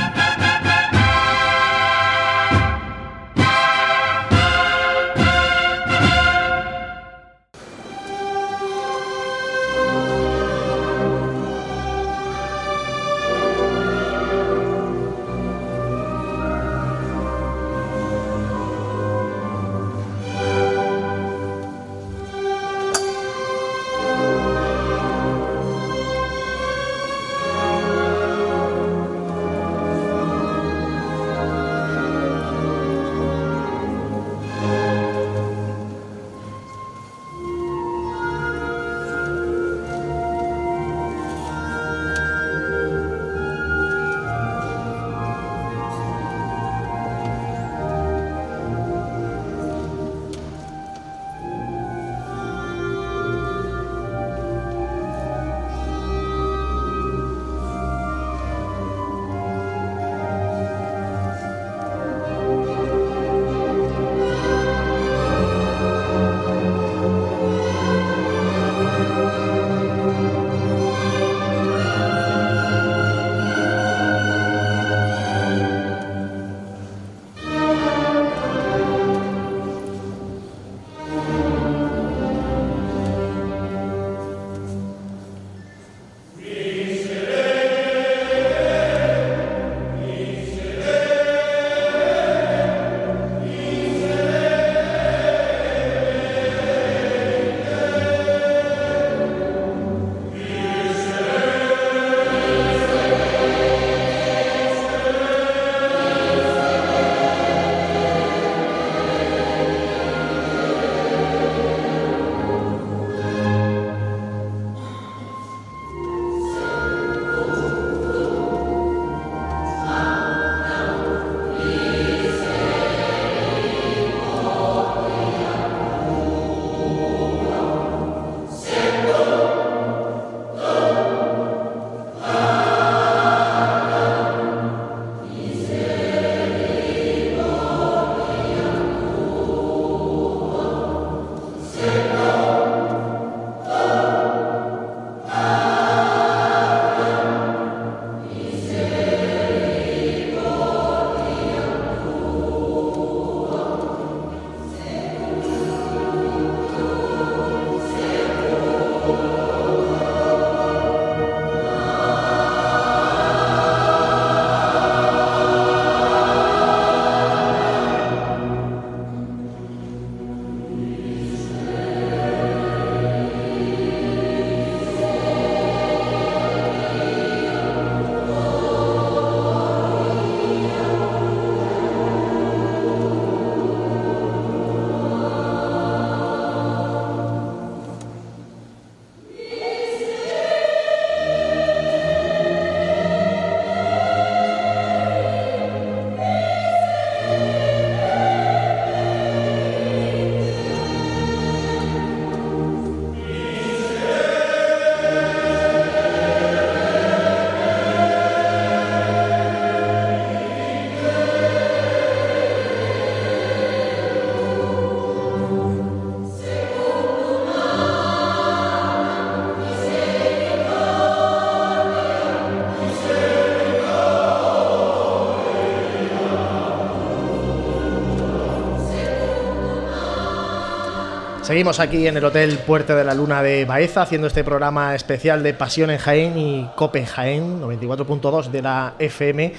Seguimos aquí en el Hotel Puerto de la Luna de Baeza haciendo este programa especial de Pasión en Jaén y Cope Jaén 94.2 de la FM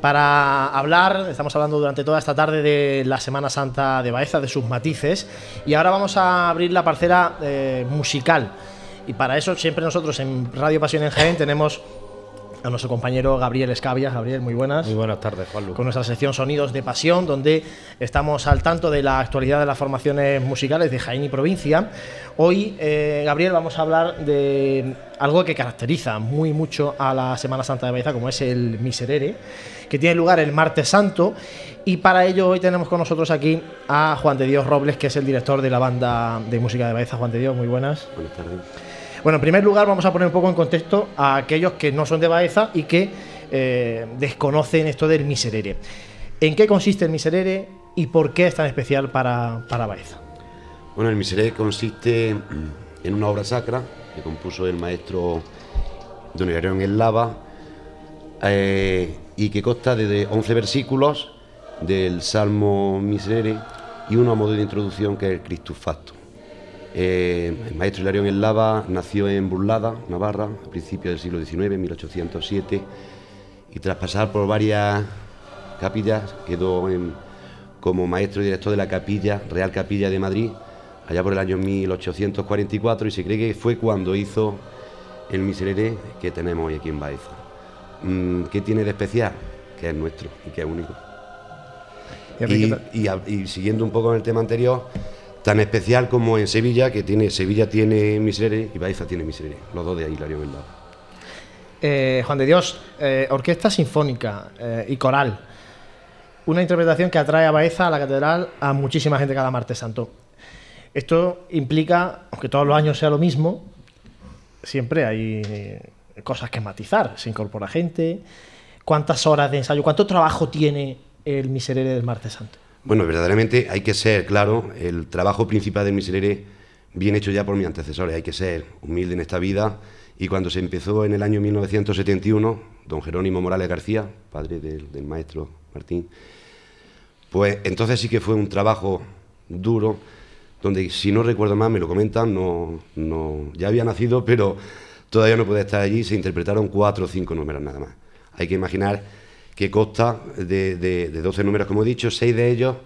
para hablar, estamos hablando durante toda esta tarde de la Semana Santa de Baeza, de sus matices y ahora vamos a abrir la parcela eh, musical. Y para eso siempre nosotros en Radio Pasión en Jaén tenemos a nuestro compañero Gabriel Escavia. Gabriel, muy buenas. Muy buenas tardes, Juan Con nuestra sección Sonidos de Pasión, donde estamos al tanto de la actualidad de las formaciones musicales de Jaén y provincia. Hoy, eh, Gabriel, vamos a hablar de algo que caracteriza muy mucho a la Semana Santa de Baeza, como es el Miserere, que tiene lugar el martes santo. Y para ello hoy tenemos con nosotros aquí a Juan de Dios Robles, que es el director de la banda de música de Baeza. Juan de Dios, muy buenas. Buenas tardes. Bueno, en primer lugar vamos a poner un poco en contexto a aquellos que no son de Baeza y que eh, desconocen esto del miserere. ¿En qué consiste el miserere y por qué es tan especial para, para Baeza? Bueno, el miserere consiste en una obra sacra que compuso el maestro Don Hilarión en Lava eh, y que consta de 11 versículos del Salmo Miserere y uno a modo de introducción que es el Christus Factum. Eh, el maestro Hilarión en Lava nació en Burlada, Navarra, a principios del siglo XIX, en 1807, y tras pasar por varias capillas quedó como maestro y director de la capilla, Real Capilla de Madrid, allá por el año 1844, y se cree que fue cuando hizo el miserere que tenemos hoy aquí en Baeza. Mm, ¿Qué tiene de especial? Que es nuestro y que es único. Y, y siguiendo un poco en el tema anterior, tan especial como en Sevilla, que tiene Sevilla tiene Miserere y Baeza tiene Miserere, los dos de Hilario Vendado. Eh, Juan de Dios, eh, orquesta sinfónica eh, y coral, una interpretación que atrae a Baeza, a la catedral, a muchísima gente cada martes santo. Esto implica, aunque todos los años sea lo mismo, siempre hay eh, cosas que matizar, se incorpora gente, cuántas horas de ensayo, cuánto trabajo tiene el Miserere del martes santo. Bueno, verdaderamente hay que ser, claro, el trabajo principal del miserere bien hecho ya por mis antecesores, hay que ser humilde en esta vida y cuando se empezó en el año 1971, don Jerónimo Morales García, padre del, maestro Martín, pues entonces sí que fue un trabajo duro, donde si no recuerdo mal, me lo comentan, no, no, ya había nacido, pero todavía no puede estar allí, se interpretaron cuatro o cinco números nada más. Hay que imaginar que consta de, de, de 12 números, como he dicho, seis de ellos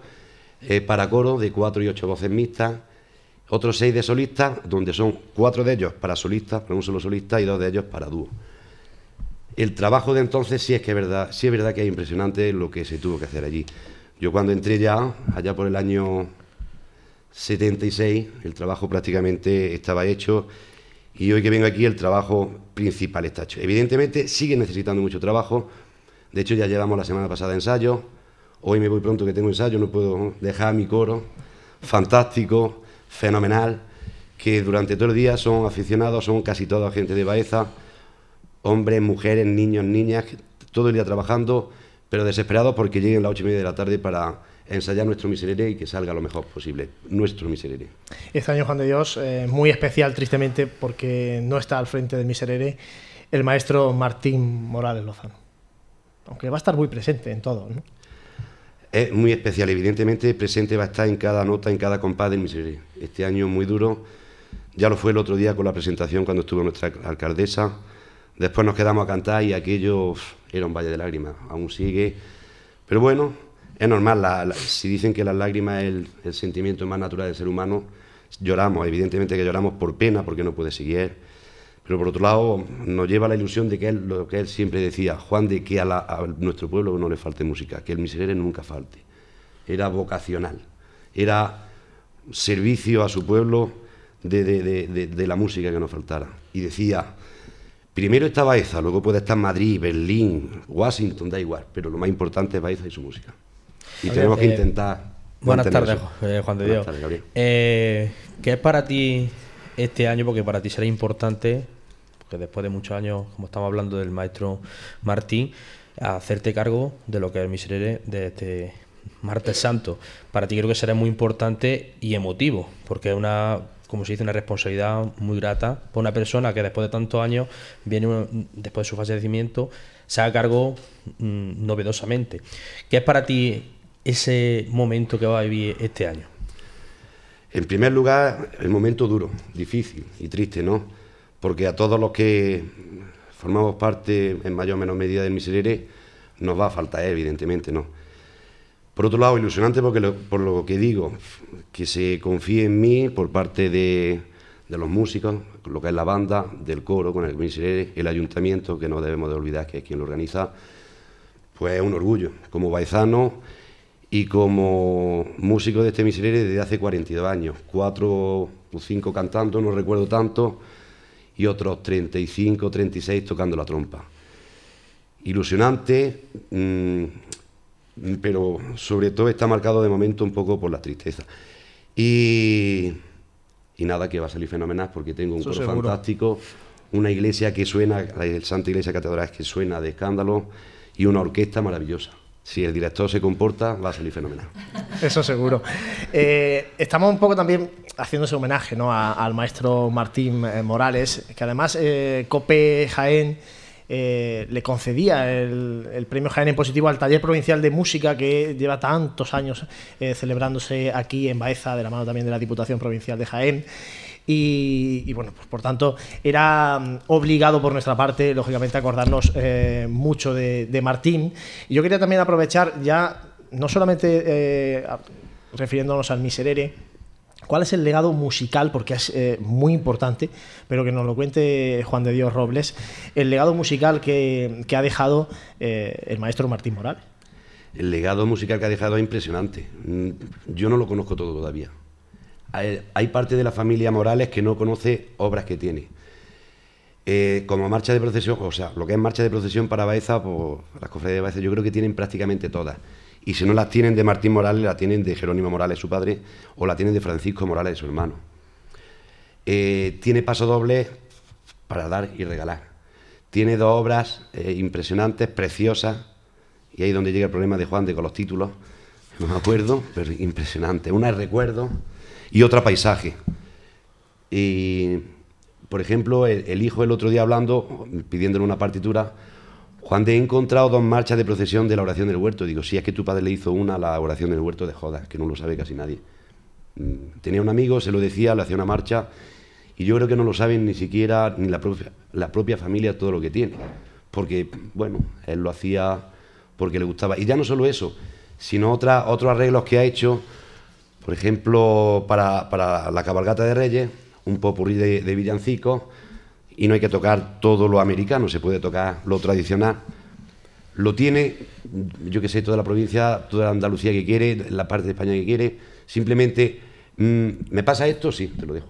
eh, para coro, de cuatro y ocho voces mixtas, otros seis de solistas, donde son cuatro de ellos para solistas, para un solo solista, y dos de ellos para dúo. El trabajo de entonces sí es que es verdad, sí es verdad que es impresionante lo que se tuvo que hacer allí. Yo cuando entré ya, allá por el año 76, el trabajo prácticamente estaba hecho y hoy que vengo aquí el trabajo principal está hecho. Evidentemente sigue necesitando mucho trabajo, de hecho ya llevamos la semana pasada ensayo, hoy me voy pronto que tengo ensayo, no puedo dejar mi coro, fantástico, fenomenal, que durante todo el día son aficionados, son casi toda gente de Baeza, hombres, mujeres, niños, niñas, todo el día trabajando, pero desesperados porque lleguen las ocho y media de la tarde para ensayar nuestro miserere y que salga lo mejor posible, nuestro miserere. Este año, Juan de Dios, eh, muy especial, tristemente, porque no está al frente del miserere el maestro Martín Morales Lozano. Aunque va a estar muy presente en todo, ¿no? Es muy especial, evidentemente presente va a estar en cada nota, en cada compás del miserere. Este año muy duro, ya lo fue el otro día con la presentación cuando estuvo nuestra alcaldesa. Después nos quedamos a cantar y aquello era un valle de lágrimas, aún sigue. Pero bueno, es normal, si dicen que las lágrimas es el, el, sentimiento más natural del ser humano, lloramos, evidentemente que lloramos por pena, porque no puede seguir. Pero por otro lado, nos lleva la ilusión de que él, lo que él siempre decía, Juan, de que a, la, a nuestro pueblo no le falte música, que el miserere nunca falte. Era vocacional, era servicio a su pueblo de, de, de, de la música que nos faltara. Y decía, Primero está Baeza, luego puede estar Madrid, Berlín, Washington, da igual, pero lo más importante es Baeza y su música. Y Oye, tenemos que eh, intentar. Buenas tardes, eh, Juan de Dios. Tardes, eh, ¿Qué es para ti este año? Porque para ti será importante, porque después de muchos años, como estamos hablando del maestro Martín, hacerte cargo de lo que es el miserere de este martes santo. Para ti creo que será muy importante y emotivo, porque es una como se dice, una responsabilidad muy grata por una persona que después de tantos años viene, después de su fallecimiento, se haga cargo mmm, novedosamente. ¿Qué es para ti ese momento que va a vivir este año? En primer lugar, el momento duro, difícil y triste, ¿no? Porque a todos los que formamos parte en mayor o menor medida del Miserere nos va a faltar, evidentemente, ¿no? Por otro lado, ilusionante porque por lo que digo, que se confíe en mí por parte de, los músicos, lo que es la banda, del coro con el Miserere, el ayuntamiento, que no debemos de olvidar que es quien lo organiza, pues es un orgullo. Como baizano y como músico de este Miserere desde hace 42 años, cuatro o cinco cantando, no recuerdo tanto, y otros 35, 36 tocando la trompa. Ilusionante, mm, pero sobre todo está marcado de momento un poco por la tristeza. Y, y nada, que va a salir fenomenal porque tengo un coro fantástico, una iglesia que suena, la Santa Iglesia Catedral que suena de escándalo y una orquesta maravillosa si el director se comporta, va a salir fenomenal. Eso seguro. Eh, estamos un poco también haciéndose homenaje ¿no? al maestro Martín eh, Morales, que además eh, Cope Jaén le concedía el, premio Jaén en positivo al taller provincial de música que lleva tantos años celebrándose aquí en Baeza, de la mano también de la Diputación Provincial de Jaén. Y, bueno, pues por tanto era mm, obligado por nuestra parte, lógicamente, acordarnos eh, mucho de, Martín. Y yo quería también aprovechar ya, no solamente eh, refiriéndonos al Miserere, cuál es el legado musical, porque es eh, muy importante, pero que nos lo cuente Juan de Dios Robles, el legado musical que, que ha dejado el maestro Martín Morales. El legado musical que ha dejado es impresionante. Mm, yo no lo conozco todo todavía hay parte de la familia Morales que no conoce obras que tiene. Eh, como marcha de procesión, o sea, lo que es marcha de procesión para Baeza, pues las cofradías de Baeza, yo creo que tienen prácticamente todas. Y si no las tienen de Martín Morales, la tienen de Jerónimo Morales, su padre, o la tienen de Francisco Morales, su hermano. Eh, tiene paso doble para dar y regalar. Tiene dos obras eh, impresionantes, preciosas, y ahí es donde llega el problema de Juan de con los títulos, no me acuerdo, pero impresionante. Una es recuerdo y otra paisaje. Y, por ejemplo, el, hijo el otro día hablando, pidiéndole una partitura, Juan de he encontrado dos marchas de procesión de la oración del huerto. Digo, si es que tu padre le hizo una la oración del huerto de Jodas, que no lo sabe casi nadie. Mm, tenía un amigo, se lo decía, le hacía una marcha, y yo creo que no lo saben ni siquiera ni la propia, la propia familia todo lo que tiene. Porque, bueno, él lo hacía porque le gustaba. Y ya no solo eso, sino otra, otros arreglos que ha hecho por ejemplo, para, la cabalgata de Reyes, un popurrí de, de villancicos, y no hay que tocar todo lo americano, se puede tocar lo tradicional. Lo tiene, yo que sé, toda la provincia, toda la Andalucía que quiere, la parte de España que quiere. Simplemente, mm, ¿me pasa esto? Sí, te lo dejo.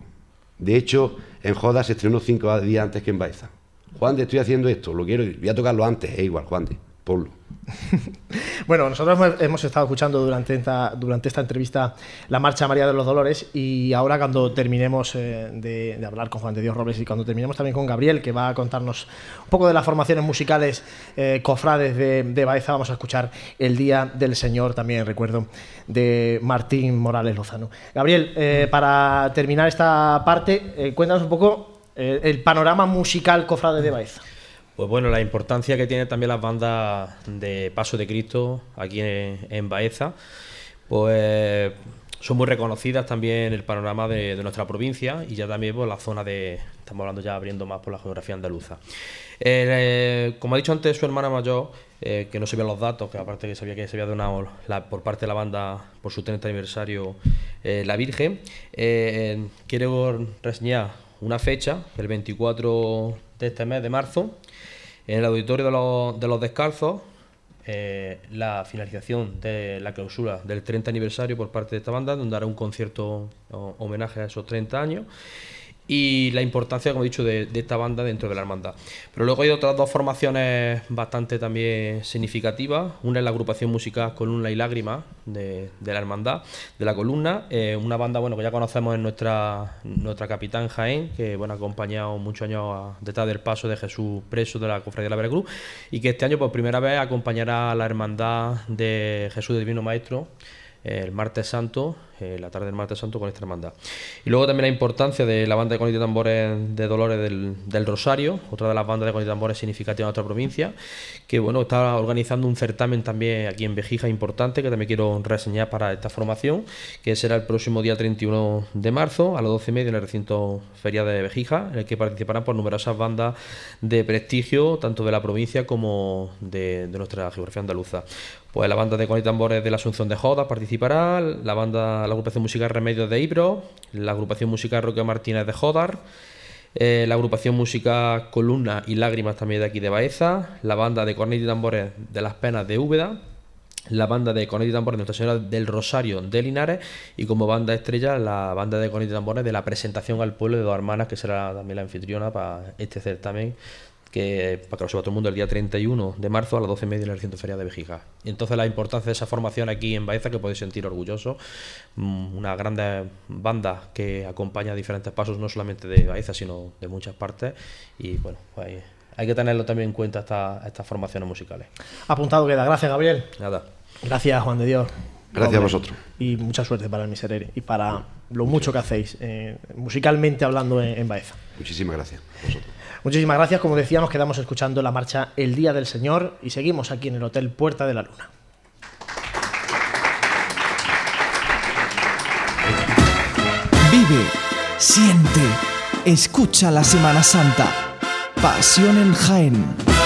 De hecho, en Joda se estrenó cinco días antes que en Baeza. Juan, de estoy haciendo esto, lo quiero, voy a tocarlo antes, es igual, Juan, de, ponlo. bueno, nosotros hemos estado escuchando durante esta, durante esta entrevista la Marcha María de los Dolores y ahora cuando terminemos eh, de, hablar con Juan de Dios Robles y cuando terminemos también con Gabriel, que va a contarnos un poco de las formaciones musicales eh, cofrades de, de, Baeza, vamos a escuchar El Día del Señor, también recuerdo, de Martín Morales Lozano. Gabriel, eh, para terminar esta parte, cuéntanos un poco el panorama musical cofrade de Baeza. Pues bueno, la importancia que tienen también las bandas de Paso de Cristo aquí en, Baeza, pues son muy reconocidas también en el panorama de, nuestra provincia y ya también por la zona de, estamos hablando ya abriendo más por la geografía andaluza. Eh, como ha dicho antes su hermana mayor, eh, que no se vean los datos, que aparte que sabía que se había donado por parte de la banda por su 30 aniversario eh, La Virgen, quiero reseñar una fecha, el 24 de este mes de marzo, en el auditorio de los, de los descalzos, eh, la finalización de la clausura del 30 aniversario por parte de esta banda, donde hará un concierto homenaje a esos 30 años y la importancia, como he dicho, de, esta banda dentro de la hermandad. Pero luego hay otras dos formaciones bastante también significativas. Una es la agrupación musical Columna y Lágrima de, la hermandad, de la columna. Eh, una banda bueno que ya conocemos en nuestra, nuestra capitán Jaén, que bueno, ha acompañado muchos años detrás del paso de Jesús preso de la Cofradía de la Veracruz, y que este año por primera vez acompañará a la hermandad de Jesús Divino Maestro el martes santo eh, la tarde del martes santo con esta hermandad. Y luego también la importancia de la banda de cornetas y tambores de Dolores del, Rosario, otra de las bandas de y tambores significativas de otra provincia, que bueno, está organizando un certamen también aquí en Vejija importante, que también quiero reseñar para esta formación, que será el próximo día 31 de marzo a las 12 y media en el recinto Feria de Vejija, en el que participarán por numerosas bandas de prestigio, tanto de la provincia como de, nuestra geografía andaluza. Pues la banda de con y tambores de la Asunción de Joda participará, la banda, la agrupación musical Remedios de Ibro, la agrupación musical Roque Martínez de Jodar, eh, la agrupación musical Columna y Lágrimas también de aquí de Baeza, la banda de cornet y tambores de Las Penas de Úbeda, la banda de cornet y tambores de Nuestra Señora del Rosario de Linares y como banda estrella la banda de cornet y tambores de la presentación al pueblo de dos hermanas que será también la anfitriona para este certamen que para que lo sepa todo el mundo el día 31 de marzo a las 12 y media en el recinto feria de Vejiga. Y entonces la importancia de esa formación aquí en Baeza que podéis sentir orgulloso, mm, una grande banda que acompaña diferentes pasos no solamente de Baeza sino de muchas partes y bueno, pues hay que tenerlo también en cuenta estas formaciones musicales. Apuntado queda. Gracias, Gabriel. Nada. Gracias, Juan de Dios. Gracias a vosotros. Y mucha suerte para el Miserere y para lo mucho que hacéis eh, musicalmente hablando en, Baeza. Muchísimas gracias vosotros. Muchísimas gracias. Como decíamos, quedamos escuchando la marcha El Día del Señor y seguimos aquí en el Hotel Puerta de la Luna. Vive, siente, escucha la Semana Santa. Pasión en Jaén.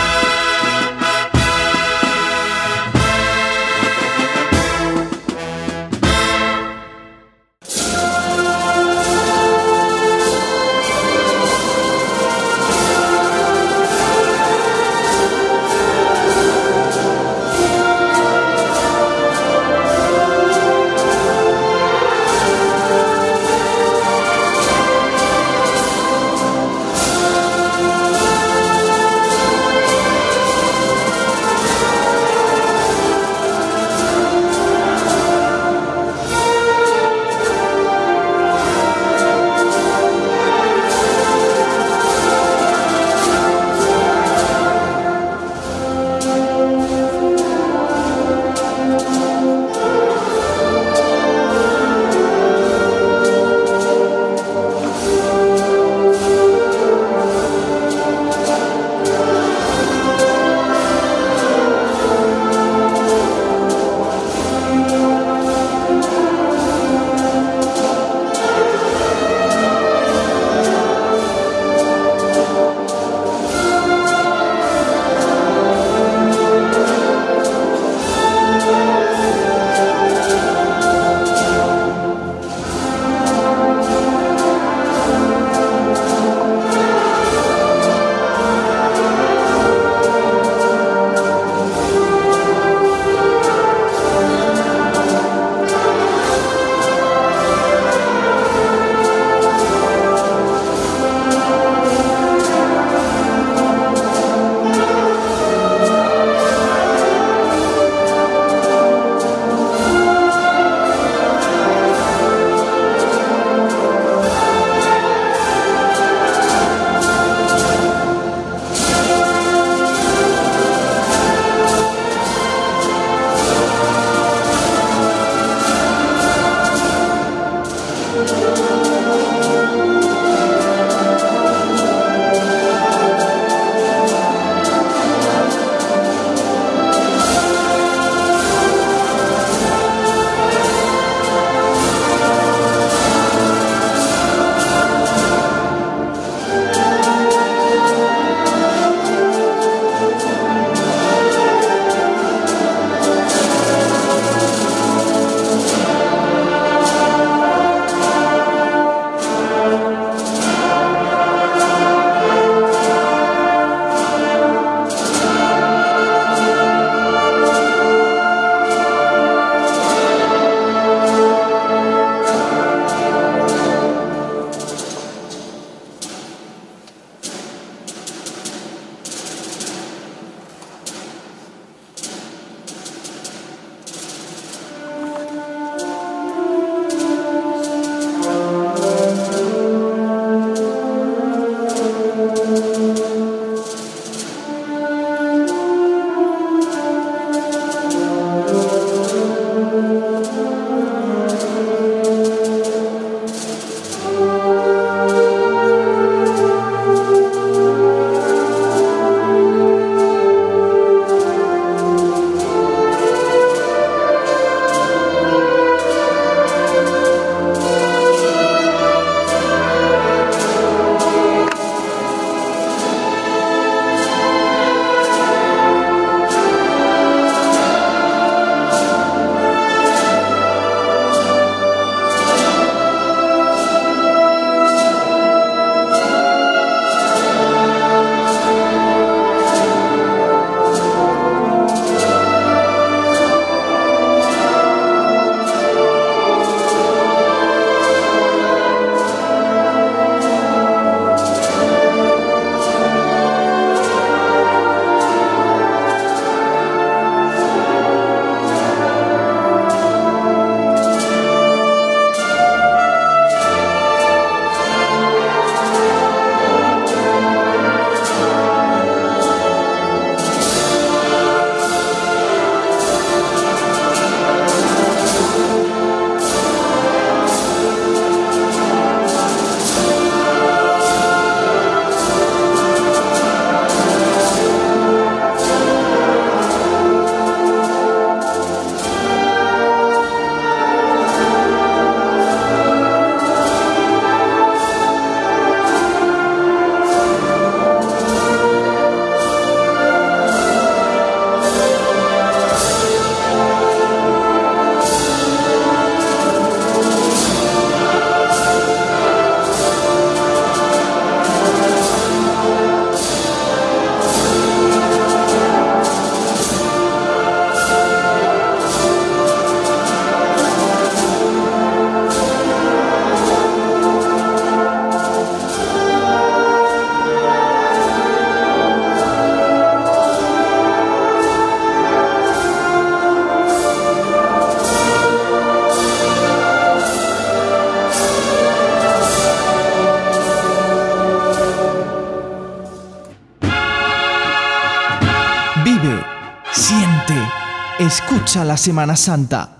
Escucha la Semana Santa.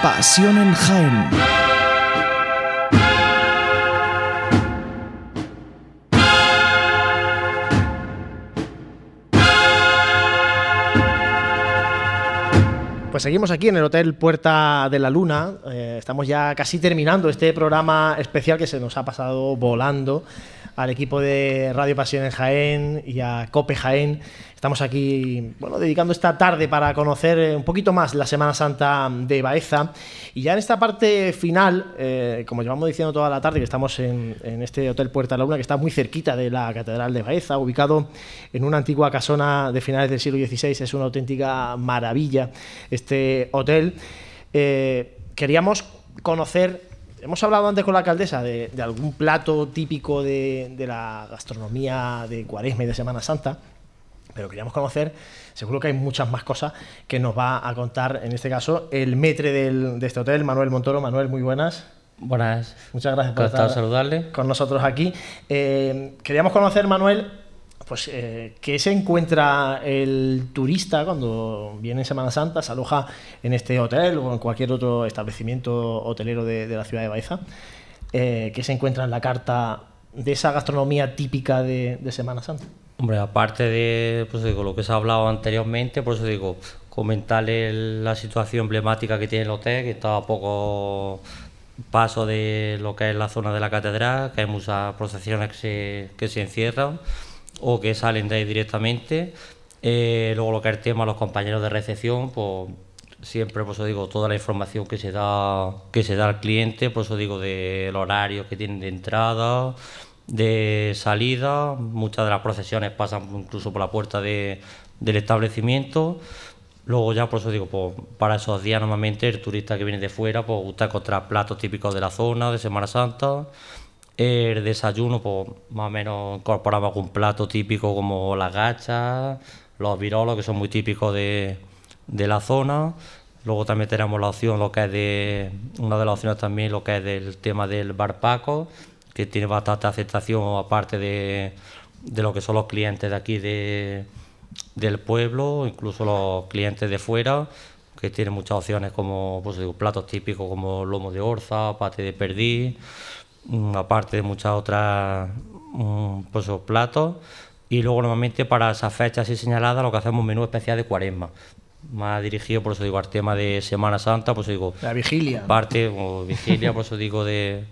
Pasión en Jaén. Pues seguimos aquí en el Hotel Puerta de la Luna. Eh, estamos ya casi terminando este programa especial que se nos ha pasado volando al equipo de Radio Pasión en Jaén y a Cope Jaén. Estamos aquí, bueno, dedicando esta tarde para conocer eh, un poquito más la Semana Santa de Baeza. Y ya en esta parte final, eh, como llevamos diciendo toda la tarde, que estamos en, este Hotel Puerta la Luna, que está muy cerquita de la Catedral de Baeza, ubicado en una antigua casona de finales del siglo XVI, es una auténtica maravilla este hotel. Eh, queríamos conocer Hemos hablado antes con la alcaldesa de, algún plato típico de, la gastronomía de Cuaresma y de Semana Santa, pero queríamos conocer, seguro que hay muchas más cosas que nos va a contar, en este caso, el metre de este hotel, Manuel Montoro. Manuel, muy buenas. Buenas. Muchas gracias por estar saludarle. con nosotros aquí. Eh, queríamos conocer, Manuel, pues, eh, ¿qué se encuentra el turista cuando viene en Semana Santa, se aloja en este hotel o en cualquier otro establecimiento hotelero de, la ciudad de Baeza? Eh, ¿Qué se encuentra en la carta de esa gastronomía típica de, Semana Santa? Hombre, aparte de pues digo, lo que se ha hablado anteriormente, por eso digo, comentarle la situación emblemática que tiene el hotel, que está a poco paso de lo que es la zona de la catedral, que hay muchas procesiones que se, que se encierran o que salen de ahí directamente. Eh, luego lo que es el tema, los compañeros de recepción, pues siempre, pues os digo, toda la información que se da, que se da al cliente, pues os digo, del horario que tienen de entrada, de salida, muchas de las procesiones pasan incluso por la puerta de, del establecimiento. Luego ya, por eso digo, pues, para esos días normalmente el turista que viene de fuera, pues gusta encontrar platos típicos de la zona, de Semana Santa. El desayuno, pues más o menos incorporamos algún plato típico como las gachas, los virolos, que son muy típicos de, de la zona. Luego también tenemos la opción, lo que es de, una de las opciones también, lo que es del tema del barpaco, que tiene bastante aceptación aparte de, de lo que son los clientes de aquí de, del pueblo, incluso los clientes de fuera, que tienen muchas opciones como pues, digo, platos típicos como lomo de orza, pate de perdiz. Mm, aparte de muchas otras mm, pues, platos. Y luego normalmente para esas fechas así señaladas lo que hacemos es un menú especial de cuaresma. Más dirigido, por eso digo, al tema de Semana Santa, pues digo... La vigilia. Parte, o vigilia, por eso digo, de...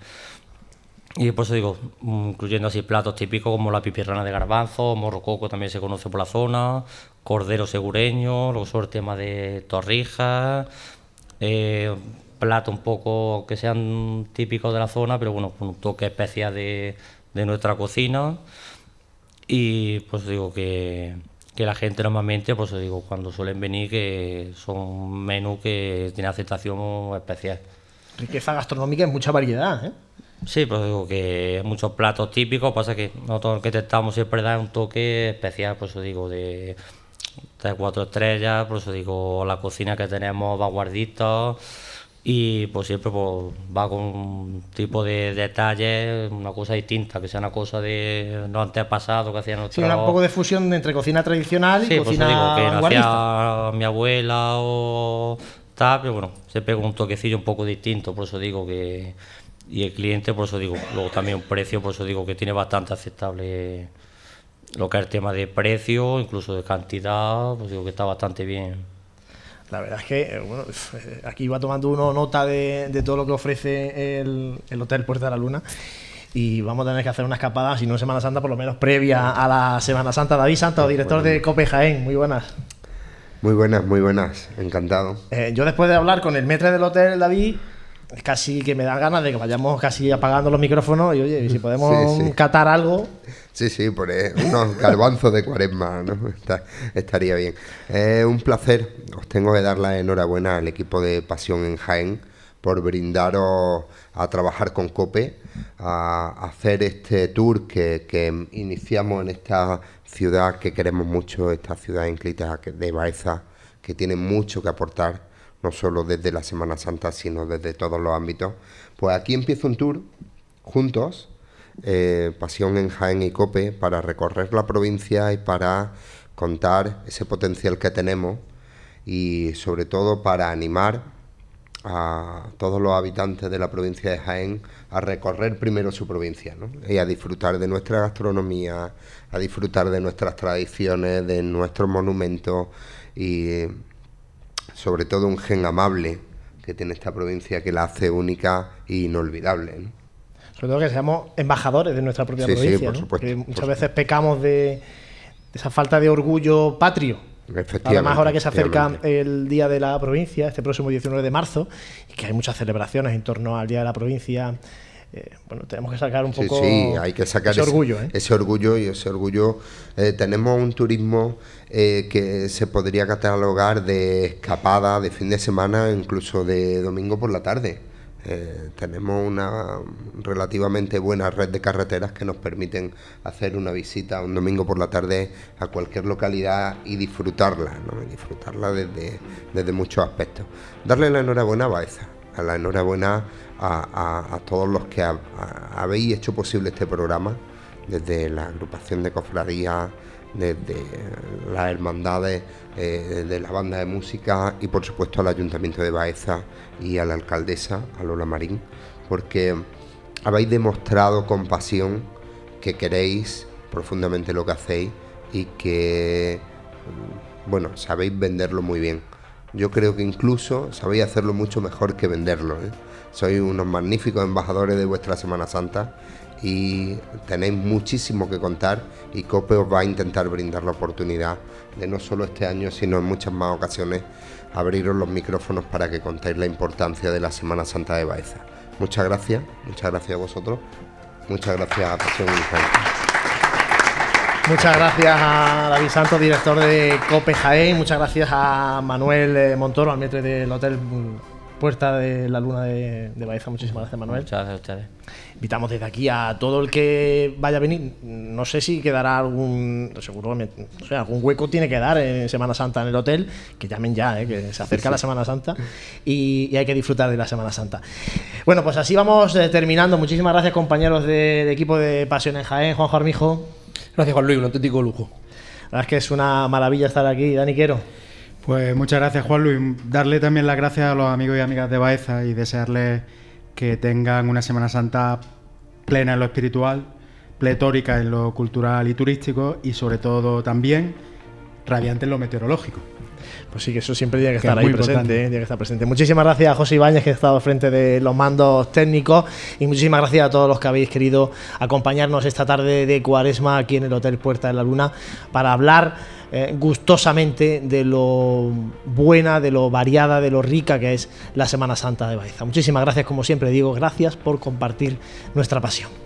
Y por eso digo, mm, incluyendo así platos típicos como la pipirrana de garbanzo, morrococo también se conoce por la zona, cordero segureño, luego sobre el tema de torrijas, eh, platos un poco que sean típicos de la zona, pero bueno, con un toque especial de, de nuestra cocina. Y pues digo que, que, la gente normalmente, pues digo, cuando suelen venir, que son menús que tienen aceptación especial. Riqueza gastronómica y mucha variedad, ¿eh? Sí, pues digo que muchos platos típicos, pasa que nosotros que intentamos siempre dar un toque especial, pues digo, de tres, cuatro estrellas, por eso digo, la cocina que tenemos vanguardista y pues siempre pues, va con un tipo de detalle, una cosa distinta, que sea una cosa de no antepasado que hacían otros. Sí, un poco de fusión entre cocina tradicional y pues cocina digo, que no hacía mi abuela o tal, pero bueno, se pega un toquecillo un poco distinto, por eso digo que y el cliente, por eso digo, luego también un precio, por eso digo que tiene bastante aceptable lo que es el tema de precio, incluso de cantidad, pues digo que está bastante bien. La verdad es que eh, bueno, eh, aquí va tomando uno nota de, todo lo que ofrece el, Hotel Puerta de la Luna y vamos a tener que hacer una escapada, si no en Semana Santa, por lo menos previa a la Semana Santa. David Santos, director de Cope Jaén, muy buenas. Muy buenas, muy buenas, encantado. Eh, yo después de hablar con el metre del hotel, David, casi que me da ganas de que vayamos casi apagando los micrófonos y oye, si podemos catar algo. Sí, sí, por unos garbanzos de cuaresma, ¿no? estaría bien. Es un placer, os tengo que dar la enhorabuena al equipo de Pasión en Jaén por brindaros a trabajar con COPE, a hacer este tour que, que iniciamos en esta ciudad que queremos mucho, esta ciudad inclita de Baeza, que tiene mucho que aportar no solo desde la Semana Santa, sino desde todos los ámbitos. Pues aquí empieza un tour juntos, eh, Pasión en Jaén y Cope, para recorrer la provincia y para contar ese potencial que tenemos y sobre todo para animar a todos los habitantes de la provincia de Jaén a recorrer primero su provincia y a disfrutar de nuestra gastronomía, a disfrutar de nuestras tradiciones, de nuestros monumentos y sobre todo un gen amable que tiene esta provincia que la hace única e inolvidable. Sobre todo que seamos embajadores de nuestra propia provincia, que muchas veces pecamos de esa falta de orgullo patrio Además, ahora que se acerca el Día de la Provincia, este próximo 19 de marzo, y que hay muchas celebraciones en torno al Día de la Provincia, eh, bueno, tenemos que sacar un poco sí, hay que sacar ese, orgullo. ¿eh? Ese orgullo y ese orgullo. Eh, tenemos un turismo que se podría catalogar de escapada, de fin de semana, incluso de domingo por la tarde. Eh, tenemos una relativamente buena red de carreteras que nos permiten hacer una visita un domingo por la tarde a cualquier localidad y disfrutarla, ¿no? disfrutarla desde, desde, muchos aspectos. Darle la enhorabuena a Baeza, a la enhorabuena a, todos los que habéis hecho posible este programa, desde la agrupación de cofradías, desde las hermandades eh, de la banda de música y por supuesto al Ayuntamiento de Baeza y a la alcaldesa, a Lola Marín, porque habéis demostrado con pasión que queréis profundamente lo que hacéis y que, bueno, sabéis venderlo muy bien. Yo creo que incluso sabéis hacerlo mucho mejor que venderlo. ¿eh? Sois unos magníficos embajadores de vuestra Semana Santa y tenéis muchísimo que contar y COPE os va a intentar brindar la oportunidad de no solo este año, sino en muchas más ocasiones abriros los micrófonos para que contéis la importancia de la Semana Santa de Baeza. Muchas gracias, muchas gracias a vosotros, muchas gracias a Pasión Muchas gracias a David Santos, director de COPE Jaén, muchas gracias a Manuel eh, Montoro, al del Hotel Puerta de la Luna de, Baeza. Muchísimas gracias, Manuel. Muchas gracias a ustedes. Invitamos desde aquí a todo el que vaya a venir. No sé si quedará algún. Seguro, o sea, algún hueco tiene que dar en Semana Santa en el hotel. Que llamen ya, ¿eh? que se acerca la Semana Santa y, hay que disfrutar de la Semana Santa. Bueno, pues así vamos eh, terminando. Muchísimas gracias, compañeros de, equipo de Pasión en Jaén. Juan Armijo. Gracias, Juan Luis. Un auténtico lujo. La verdad es que es una maravilla estar aquí. Dani Quero. Pues muchas gracias, Juan Luis. Darle también las gracias a los amigos y amigas de Baeza y desearles que tengan una Semana Santa plena en lo espiritual, pletórica en lo cultural y turístico y sobre todo también radiante en lo meteorológico. Pues sí, que eso siempre tiene que, estar ahí presente, ¿eh? que estar presente. Muchísimas gracias a José Ibáñez, que ha estado frente de los mandos técnicos, y muchísimas gracias a todos los que habéis querido acompañarnos esta tarde de Cuaresma aquí en el Hotel Puerta de la Luna para hablar eh, gustosamente de lo buena, de lo variada, de lo rica que es la Semana Santa de Baeza. Muchísimas gracias, como siempre digo, gracias por compartir nuestra pasión.